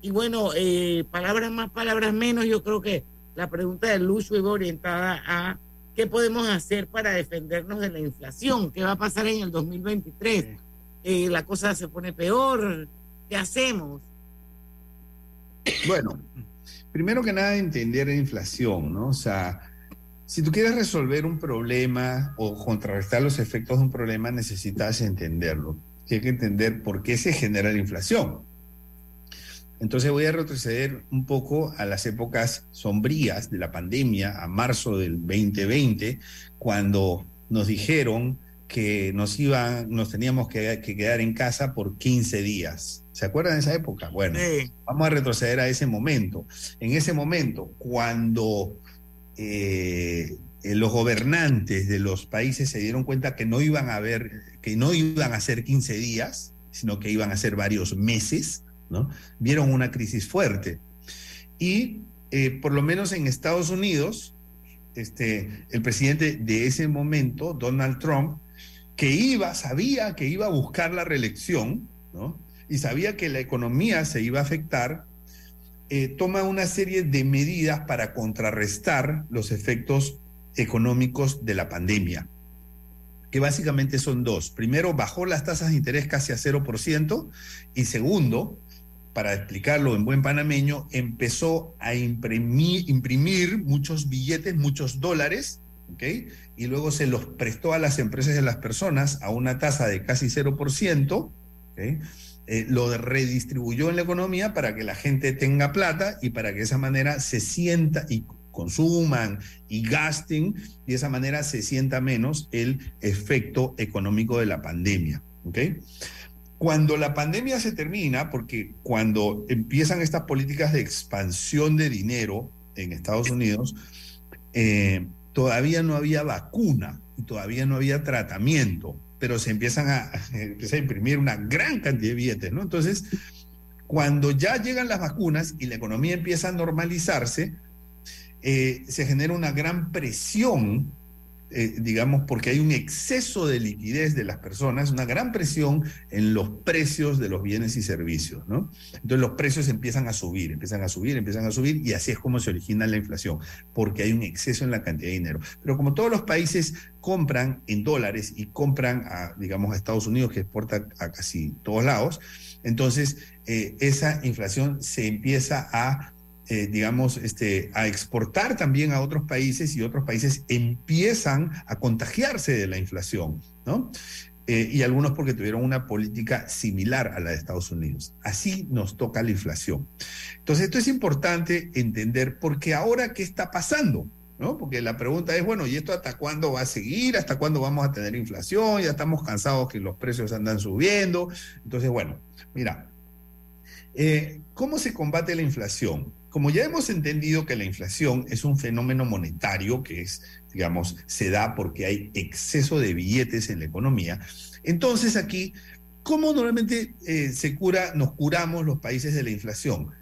Speaker 2: Y bueno, eh, palabras más, palabras menos, yo creo que la pregunta de Lucho iba orientada a qué podemos hacer para defendernos de la inflación, qué va a pasar en el 2023. Eh, la cosa se pone peor, ¿qué hacemos?
Speaker 20: Bueno, primero que nada entender la inflación, ¿no? O sea, si tú quieres resolver un problema o contrarrestar los efectos de un problema, necesitas entenderlo. Tienes que entender por qué se genera la inflación. Entonces voy a retroceder un poco a las épocas sombrías de la pandemia, a marzo del 2020, cuando nos dijeron que nos iban, nos teníamos que, que quedar en casa por 15 días. ¿Se acuerdan de esa época? Bueno, vamos a retroceder a ese momento. En ese momento, cuando eh, los gobernantes de los países se dieron cuenta que no iban a haber, que no iban a ser 15 días, sino que iban a ser varios meses, ¿no? Vieron una crisis fuerte. Y eh, por lo menos en Estados Unidos, este, el presidente de ese momento, Donald Trump, que iba, sabía que iba a buscar la reelección, ¿no? Y sabía que la economía se iba a afectar, eh, toma una serie de medidas para contrarrestar los efectos económicos de la pandemia, que básicamente son dos. Primero, bajó las tasas de interés casi a 0% y segundo, para explicarlo en buen panameño, empezó a imprimir, muchos billetes, muchos dólares, ¿ok? Y luego se los prestó a las empresas y a las personas a una tasa de casi 0%, ¿ok? Eh, lo redistribuyó en la economía para que la gente tenga plata y para que de esa manera se sienta y consuman y gasten y de esa manera se sienta menos el efecto económico de la pandemia. ¿ok? Cuando la pandemia se termina, porque cuando empiezan estas políticas de expansión de dinero en Estados Unidos, eh, todavía no había vacuna y todavía no había tratamiento, pero se empiezan a, empieza a imprimir una gran cantidad de billetes, ¿no? Entonces, cuando ya llegan las vacunas y la economía empieza a normalizarse, eh, se genera una gran presión, eh, digamos, porque hay un exceso de liquidez de las personas, una gran presión en los precios de los bienes y servicios, ¿no? Entonces los precios empiezan a subir, empiezan a subir, empiezan a subir y así es como se origina la inflación, porque hay un exceso en la cantidad de dinero. Pero como todos los países compran en dólares y compran a, digamos, a Estados Unidos, que exporta a casi todos lados, entonces eh, esa inflación se empieza a eh, digamos, este, a exportar también a otros países y otros países empiezan a contagiarse de la inflación, ¿no? Eh, y algunos porque tuvieron una política similar a la de Estados Unidos. Así nos toca la inflación. Entonces, esto es importante entender porque ahora, ¿qué está pasando? ¿No? Porque la pregunta es, bueno, ¿y esto hasta cuándo va a seguir? ¿Hasta cuándo vamos a tener inflación? Ya estamos cansados que los precios andan subiendo. Entonces, bueno, mira, eh, ¿cómo se combate la inflación? Como ya hemos entendido que la inflación es un fenómeno monetario que es, digamos, se da porque hay exceso de billetes en la economía, entonces aquí, ¿cómo normalmente eh, se cura, nos curamos los países de la inflación?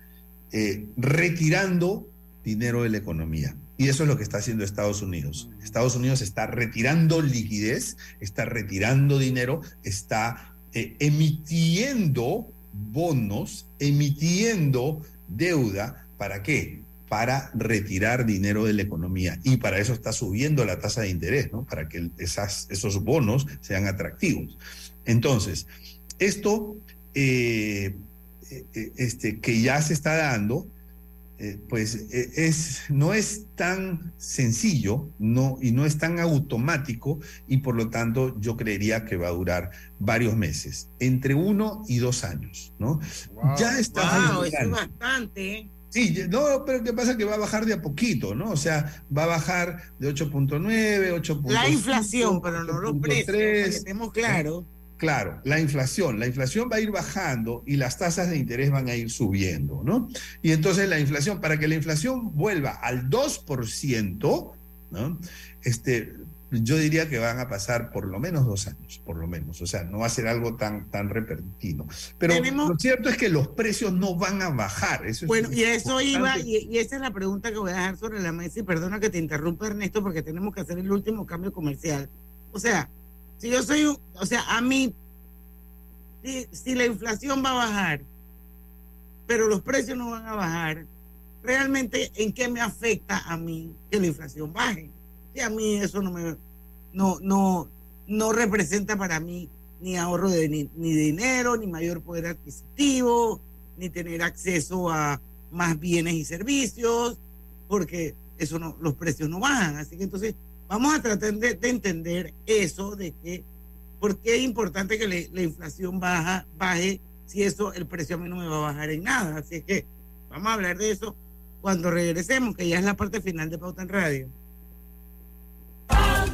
Speaker 20: Eh, retirando dinero de la economía. Y eso es lo que está haciendo Estados Unidos. Estados Unidos está retirando liquidez, está retirando dinero, está eh, emitiendo bonos, emitiendo deuda ¿Para qué? Para retirar dinero de la economía. Y para eso está subiendo la tasa de interés, ¿no? Para que esas, esos bonos sean atractivos. Entonces, esto eh, eh, este, que ya se está dando, eh, pues es, no es tan sencillo no, y no es tan automático y por lo tanto yo creería que va a durar varios meses, entre uno y dos años, ¿no?
Speaker 2: Ya está. Wow, es bastante.
Speaker 20: Sí, no, pero ¿qué pasa? Que va a bajar de a poquito, ¿no? O sea, va a bajar de 8.9, 8.5.
Speaker 2: La inflación, pero no los precios, que estemos claros.
Speaker 20: Claro, la inflación. La inflación va a ir bajando y las tasas de interés van a ir subiendo, ¿no? Y entonces la inflación, para que la inflación vuelva al 2%, ¿no? Este, yo diría que van a pasar por lo menos dos años, por lo menos. O sea, no va a ser algo tan, tan repentino. Pero lo cierto es que los precios no van a bajar. Eso
Speaker 2: bueno, y eso iba, y, esa es la pregunta que voy a dejar sobre la mesa. Y perdona que te interrumpa, Ernesto, porque tenemos que hacer el último cambio comercial. O sea, si yo soy, o sea, a mí, si, si la inflación va a bajar, pero los precios no van a bajar, realmente, ¿en qué me afecta a mí que la inflación baje? Y a mí eso no me no, no, no representa para mí ni ahorro de ni, dinero, ni mayor poder adquisitivo, ni tener acceso a más bienes y servicios, porque eso no, los precios no bajan. Así que entonces vamos a tratar de, entender eso de que por qué es importante que la inflación baja, baje si eso el precio a mí no me va a bajar en nada. Así que vamos a hablar de eso cuando regresemos, que ya es la parte final de Pauta en Radio.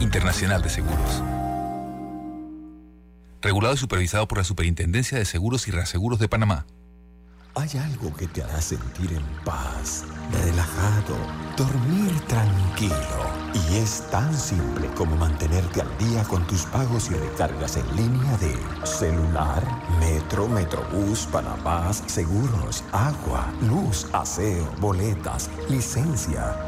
Speaker 23: Internacional de Seguros. Regulado y supervisado por la Superintendencia de Seguros y Reaseguros de Panamá.
Speaker 14: Hay algo que te hará sentir en paz, relajado, dormir tranquilo. Y es tan simple como mantenerte al día con tus pagos y recargas en línea de celular, metro, metrobús, Panamá, seguros, agua, luz, aseo, boletas, licencia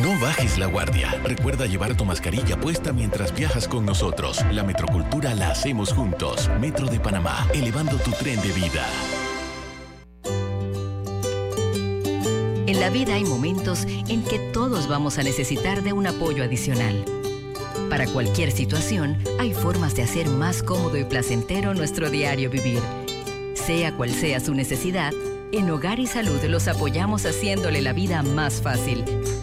Speaker 11: No bajes la guardia. Recuerda llevar tu mascarilla puesta mientras viajas con nosotros. La metrocultura la hacemos juntos. Metro de Panamá, elevando tu tren de vida.
Speaker 25: En la vida hay momentos en que todos vamos a necesitar de un apoyo adicional. Para cualquier situación, hay formas de hacer más cómodo y placentero nuestro diario vivir. Sea cual sea su necesidad, en Hogar y Salud los apoyamos haciéndole la vida más fácil,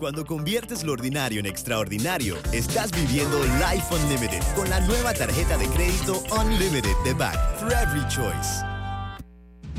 Speaker 30: Cuando conviertes lo ordinario en extraordinario, estás viviendo Life Unlimited con la nueva tarjeta de crédito Unlimited de Back for Every Choice.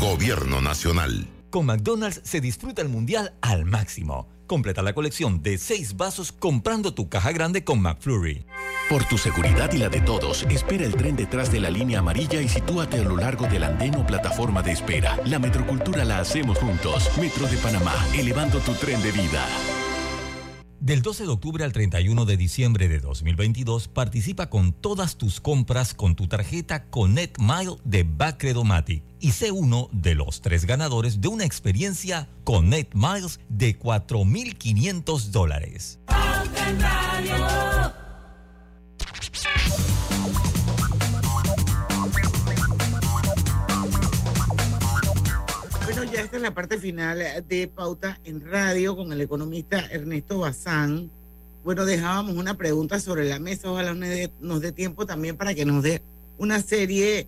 Speaker 28: Gobierno Nacional.
Speaker 6: Con McDonald's se disfruta el mundial al máximo. Completa la colección de seis vasos comprando tu caja grande con McFlurry.
Speaker 11: Por tu seguridad y la de todos, espera el tren detrás de la línea amarilla y sitúate a lo largo del andén o plataforma de espera. La metrocultura la hacemos juntos. Metro de Panamá, elevando tu tren de vida.
Speaker 6: Del 12 de octubre al 31 de diciembre de 2022, participa con todas tus compras con tu tarjeta Connect Mile de Bacredomatic y sé uno de los tres ganadores de una experiencia Connect Miles de 4.500 dólares.
Speaker 2: Ya está en la parte final de Pauta en Radio con el economista Ernesto Bazán. Bueno, dejábamos una pregunta sobre la mesa, ojalá nos dé, nos dé tiempo también para que nos dé una serie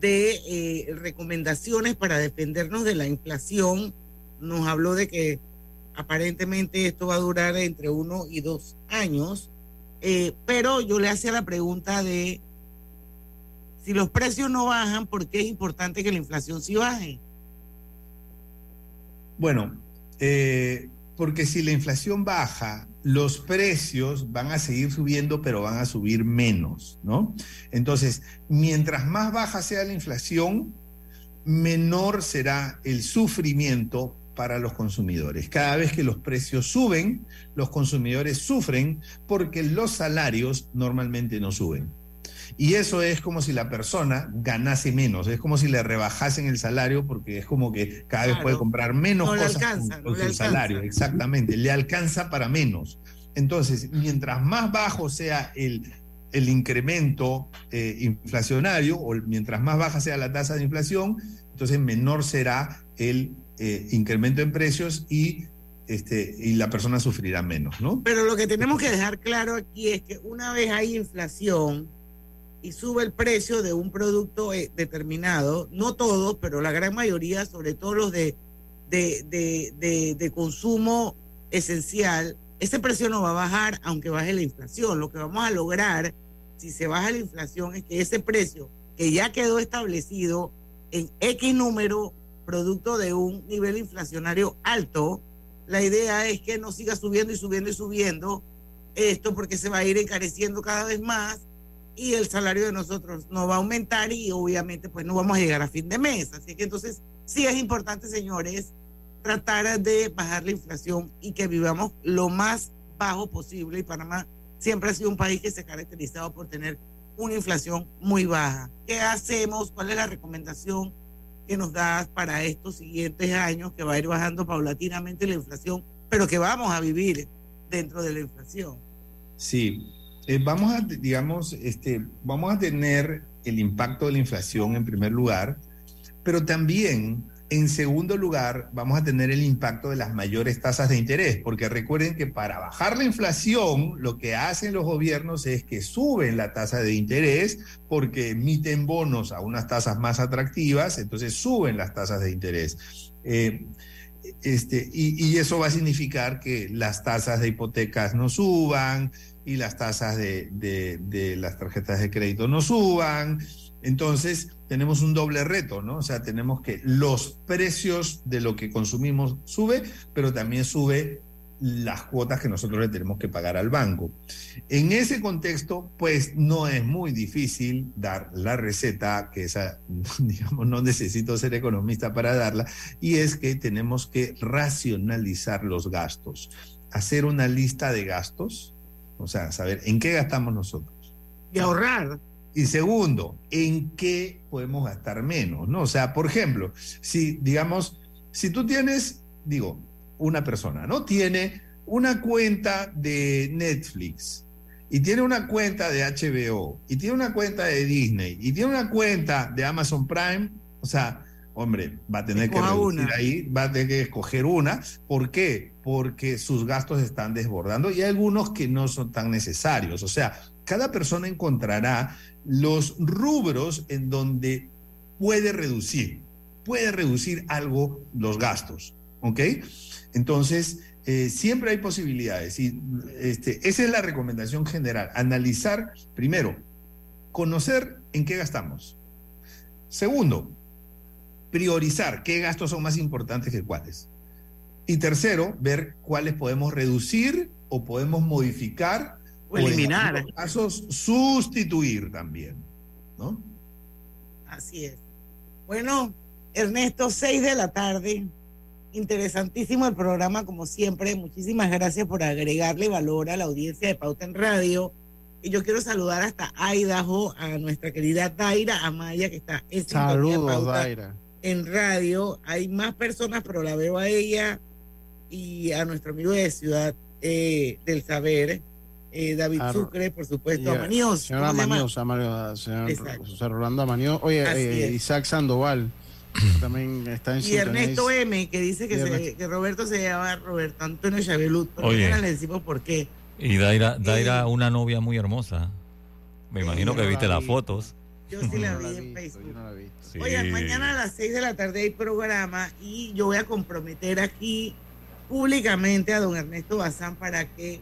Speaker 2: de eh, recomendaciones para defendernos de la inflación. Nos habló de que aparentemente esto va a durar entre uno y dos años, eh, pero yo le hacía la pregunta de si los precios no bajan, ¿por qué es importante que la inflación sí baje?
Speaker 20: Bueno, eh, porque si la inflación baja, los precios van a seguir subiendo, pero van a subir menos, ¿no? Entonces, mientras más baja sea la inflación, menor será el sufrimiento para los consumidores. Cada vez que los precios suben, los consumidores sufren porque los salarios normalmente no suben. Y eso es como si la persona ganase menos, es como si le rebajasen el salario porque es como que cada vez puede comprar menos
Speaker 2: No
Speaker 20: cosas
Speaker 2: alcanza,
Speaker 20: con, con su
Speaker 2: alcanza.
Speaker 20: salario, exactamente, le alcanza para menos. Entonces, mientras más bajo sea el, el incremento eh, inflacionario o mientras más baja sea la tasa de inflación, entonces menor será el eh, incremento en precios y, este, y la persona sufrirá menos, ¿no?
Speaker 2: Pero lo que tenemos que dejar claro aquí es que una vez hay inflación y sube el precio de un producto eh, determinado, no todos, pero la gran mayoría, sobre todo los de, de, de, de- consumo esencial, ese precio no va a bajar aunque baje la inflación. Lo que vamos a lograr, si se baja la inflación, es que ese precio que ya quedó establecido en X número, producto de un nivel inflacionario alto, la idea es que no siga subiendo y subiendo y subiendo esto porque se va a ir encareciendo cada vez más y el salario de nosotros no va a aumentar y obviamente pues no vamos a llegar a fin de mes. Así que entonces sí es importante, señores, tratar de bajar la inflación y que vivamos lo más bajo posible. Y Panamá siempre ha sido un país que se ha caracterizado por tener una inflación muy baja. ¿Qué hacemos? ¿Cuál es la recomendación que nos das para estos siguientes años que va a ir bajando paulatinamente la inflación, pero que vamos a vivir dentro de la inflación?
Speaker 20: Sí, eh, vamos a, digamos, este, vamos a tener el impacto de la inflación en primer lugar, pero también en segundo lugar vamos a tener el impacto de las mayores tasas de interés, porque recuerden que para bajar la inflación lo que hacen los gobiernos es que suben la tasa de interés porque emiten bonos a unas tasas más atractivas, entonces suben las tasas de interés. Eh, este, y, y eso va a significar que las tasas de hipotecas no suban y las tasas de, de- de las tarjetas de crédito no suban Entonces, tenemos un doble reto, ¿no? O sea, tenemos que los precios de lo que consumimos sube, pero también sube las cuotas que nosotros le tenemos que pagar al banco. En ese contexto, pues no es muy difícil dar la receta, que esa, *laughs* digamos, no necesito ser economista para darla, y es que tenemos que racionalizar los gastos, hacer una lista de gastos, o sea, saber en qué gastamos nosotros.
Speaker 2: Y ahorrar.
Speaker 20: Y segundo, en qué podemos gastar menos, ¿no? O sea, por ejemplo, si, digamos, si tú tienes, digo, una persona, ¿no? Tiene una cuenta de Netflix y tiene una cuenta de HBO y tiene una cuenta de Disney y tiene una cuenta de Amazon Prime, o sea, hombre, va a tener que reducir ahí, va a tener que escoger una. ¿Por qué? Porque sus gastos están desbordando y hay algunos que no son tan necesarios. O sea, cada persona encontrará los rubros en donde puede reducir, puede reducir algo los gastos, ¿ok? Entonces, eh, siempre hay posibilidades y este, esa es la recomendación general, analizar primero, conocer en qué gastamos. Segundo, priorizar qué gastos son más importantes que cuáles. Y tercero, ver cuáles podemos reducir o podemos modificar
Speaker 2: o eliminar.
Speaker 20: En casos, sustituir también, ¿no?
Speaker 2: Así es. Bueno, Ernesto, seis de la tarde. Interesantísimo el programa, como siempre. Muchísimas gracias por agregarle valor a la audiencia de Pauta en Radio. Y yo quiero saludar hasta Idaho a nuestra querida Daira Amaya, que está en
Speaker 31: Saludos, Daira.
Speaker 2: En radio hay más personas, pero la veo a ella y a nuestro amigo de Ciudad eh, del Saber, eh, David
Speaker 31: A-
Speaker 2: Sucre, por supuesto,
Speaker 31: Y,
Speaker 2: a.
Speaker 31: Señora. Maníos, Mario, señor
Speaker 2: Exacto.
Speaker 31: José Rolando Maníos. Oye, eh. Isaac Sandoval *clears throat* también está en
Speaker 2: Y
Speaker 31: sintonía.
Speaker 2: Ernesto M, que dice que, se- que Roberto se llama Roberto Antonio Chavelut, pero
Speaker 6: Oye.
Speaker 2: le decimos por qué.
Speaker 6: Y Daira, Daira una novia muy hermosa. Me imagino que
Speaker 2: no
Speaker 6: viste
Speaker 2: la
Speaker 6: las
Speaker 2: vi.
Speaker 6: fotos.
Speaker 2: Yo sí la vi en Facebook.
Speaker 31: yo no la vi.
Speaker 6: Sí.
Speaker 2: Oye, mañana a las 6 de la tarde hay programa y yo voy a comprometer aquí públicamente a don Ernesto Bazán para que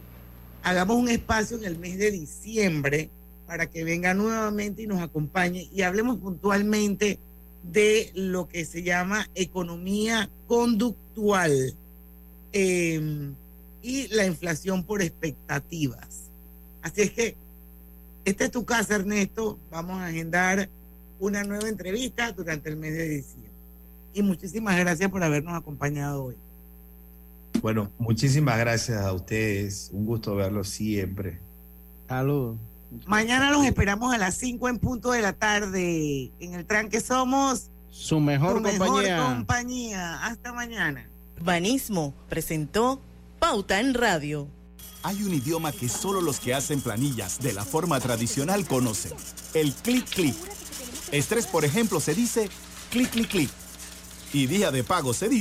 Speaker 2: hagamos un espacio en el mes de diciembre para que venga nuevamente y nos acompañe y hablemos puntualmente de lo que se llama economía conductual eh, y la inflación por expectativas. Así es que esta es tu casa, Ernesto. Vamos a agendar una nueva entrevista durante el mes de diciembre. Y muchísimas gracias por habernos acompañado hoy.
Speaker 20: Bueno, muchísimas gracias a ustedes. Un gusto verlos siempre.
Speaker 31: Saludos.
Speaker 2: Mañana los esperamos a las 5 en punto de la tarde. En el tranque somos
Speaker 31: Su mejor
Speaker 2: mejor
Speaker 31: compañía.
Speaker 2: compañía. Hasta mañana.
Speaker 32: Banismo presentó Pauta en Radio.
Speaker 30: Hay un idioma que solo los que hacen planillas de la forma tradicional conocen. El clic clic. Estrés, por ejemplo, se dice clic clic clic. Y día de pago se dice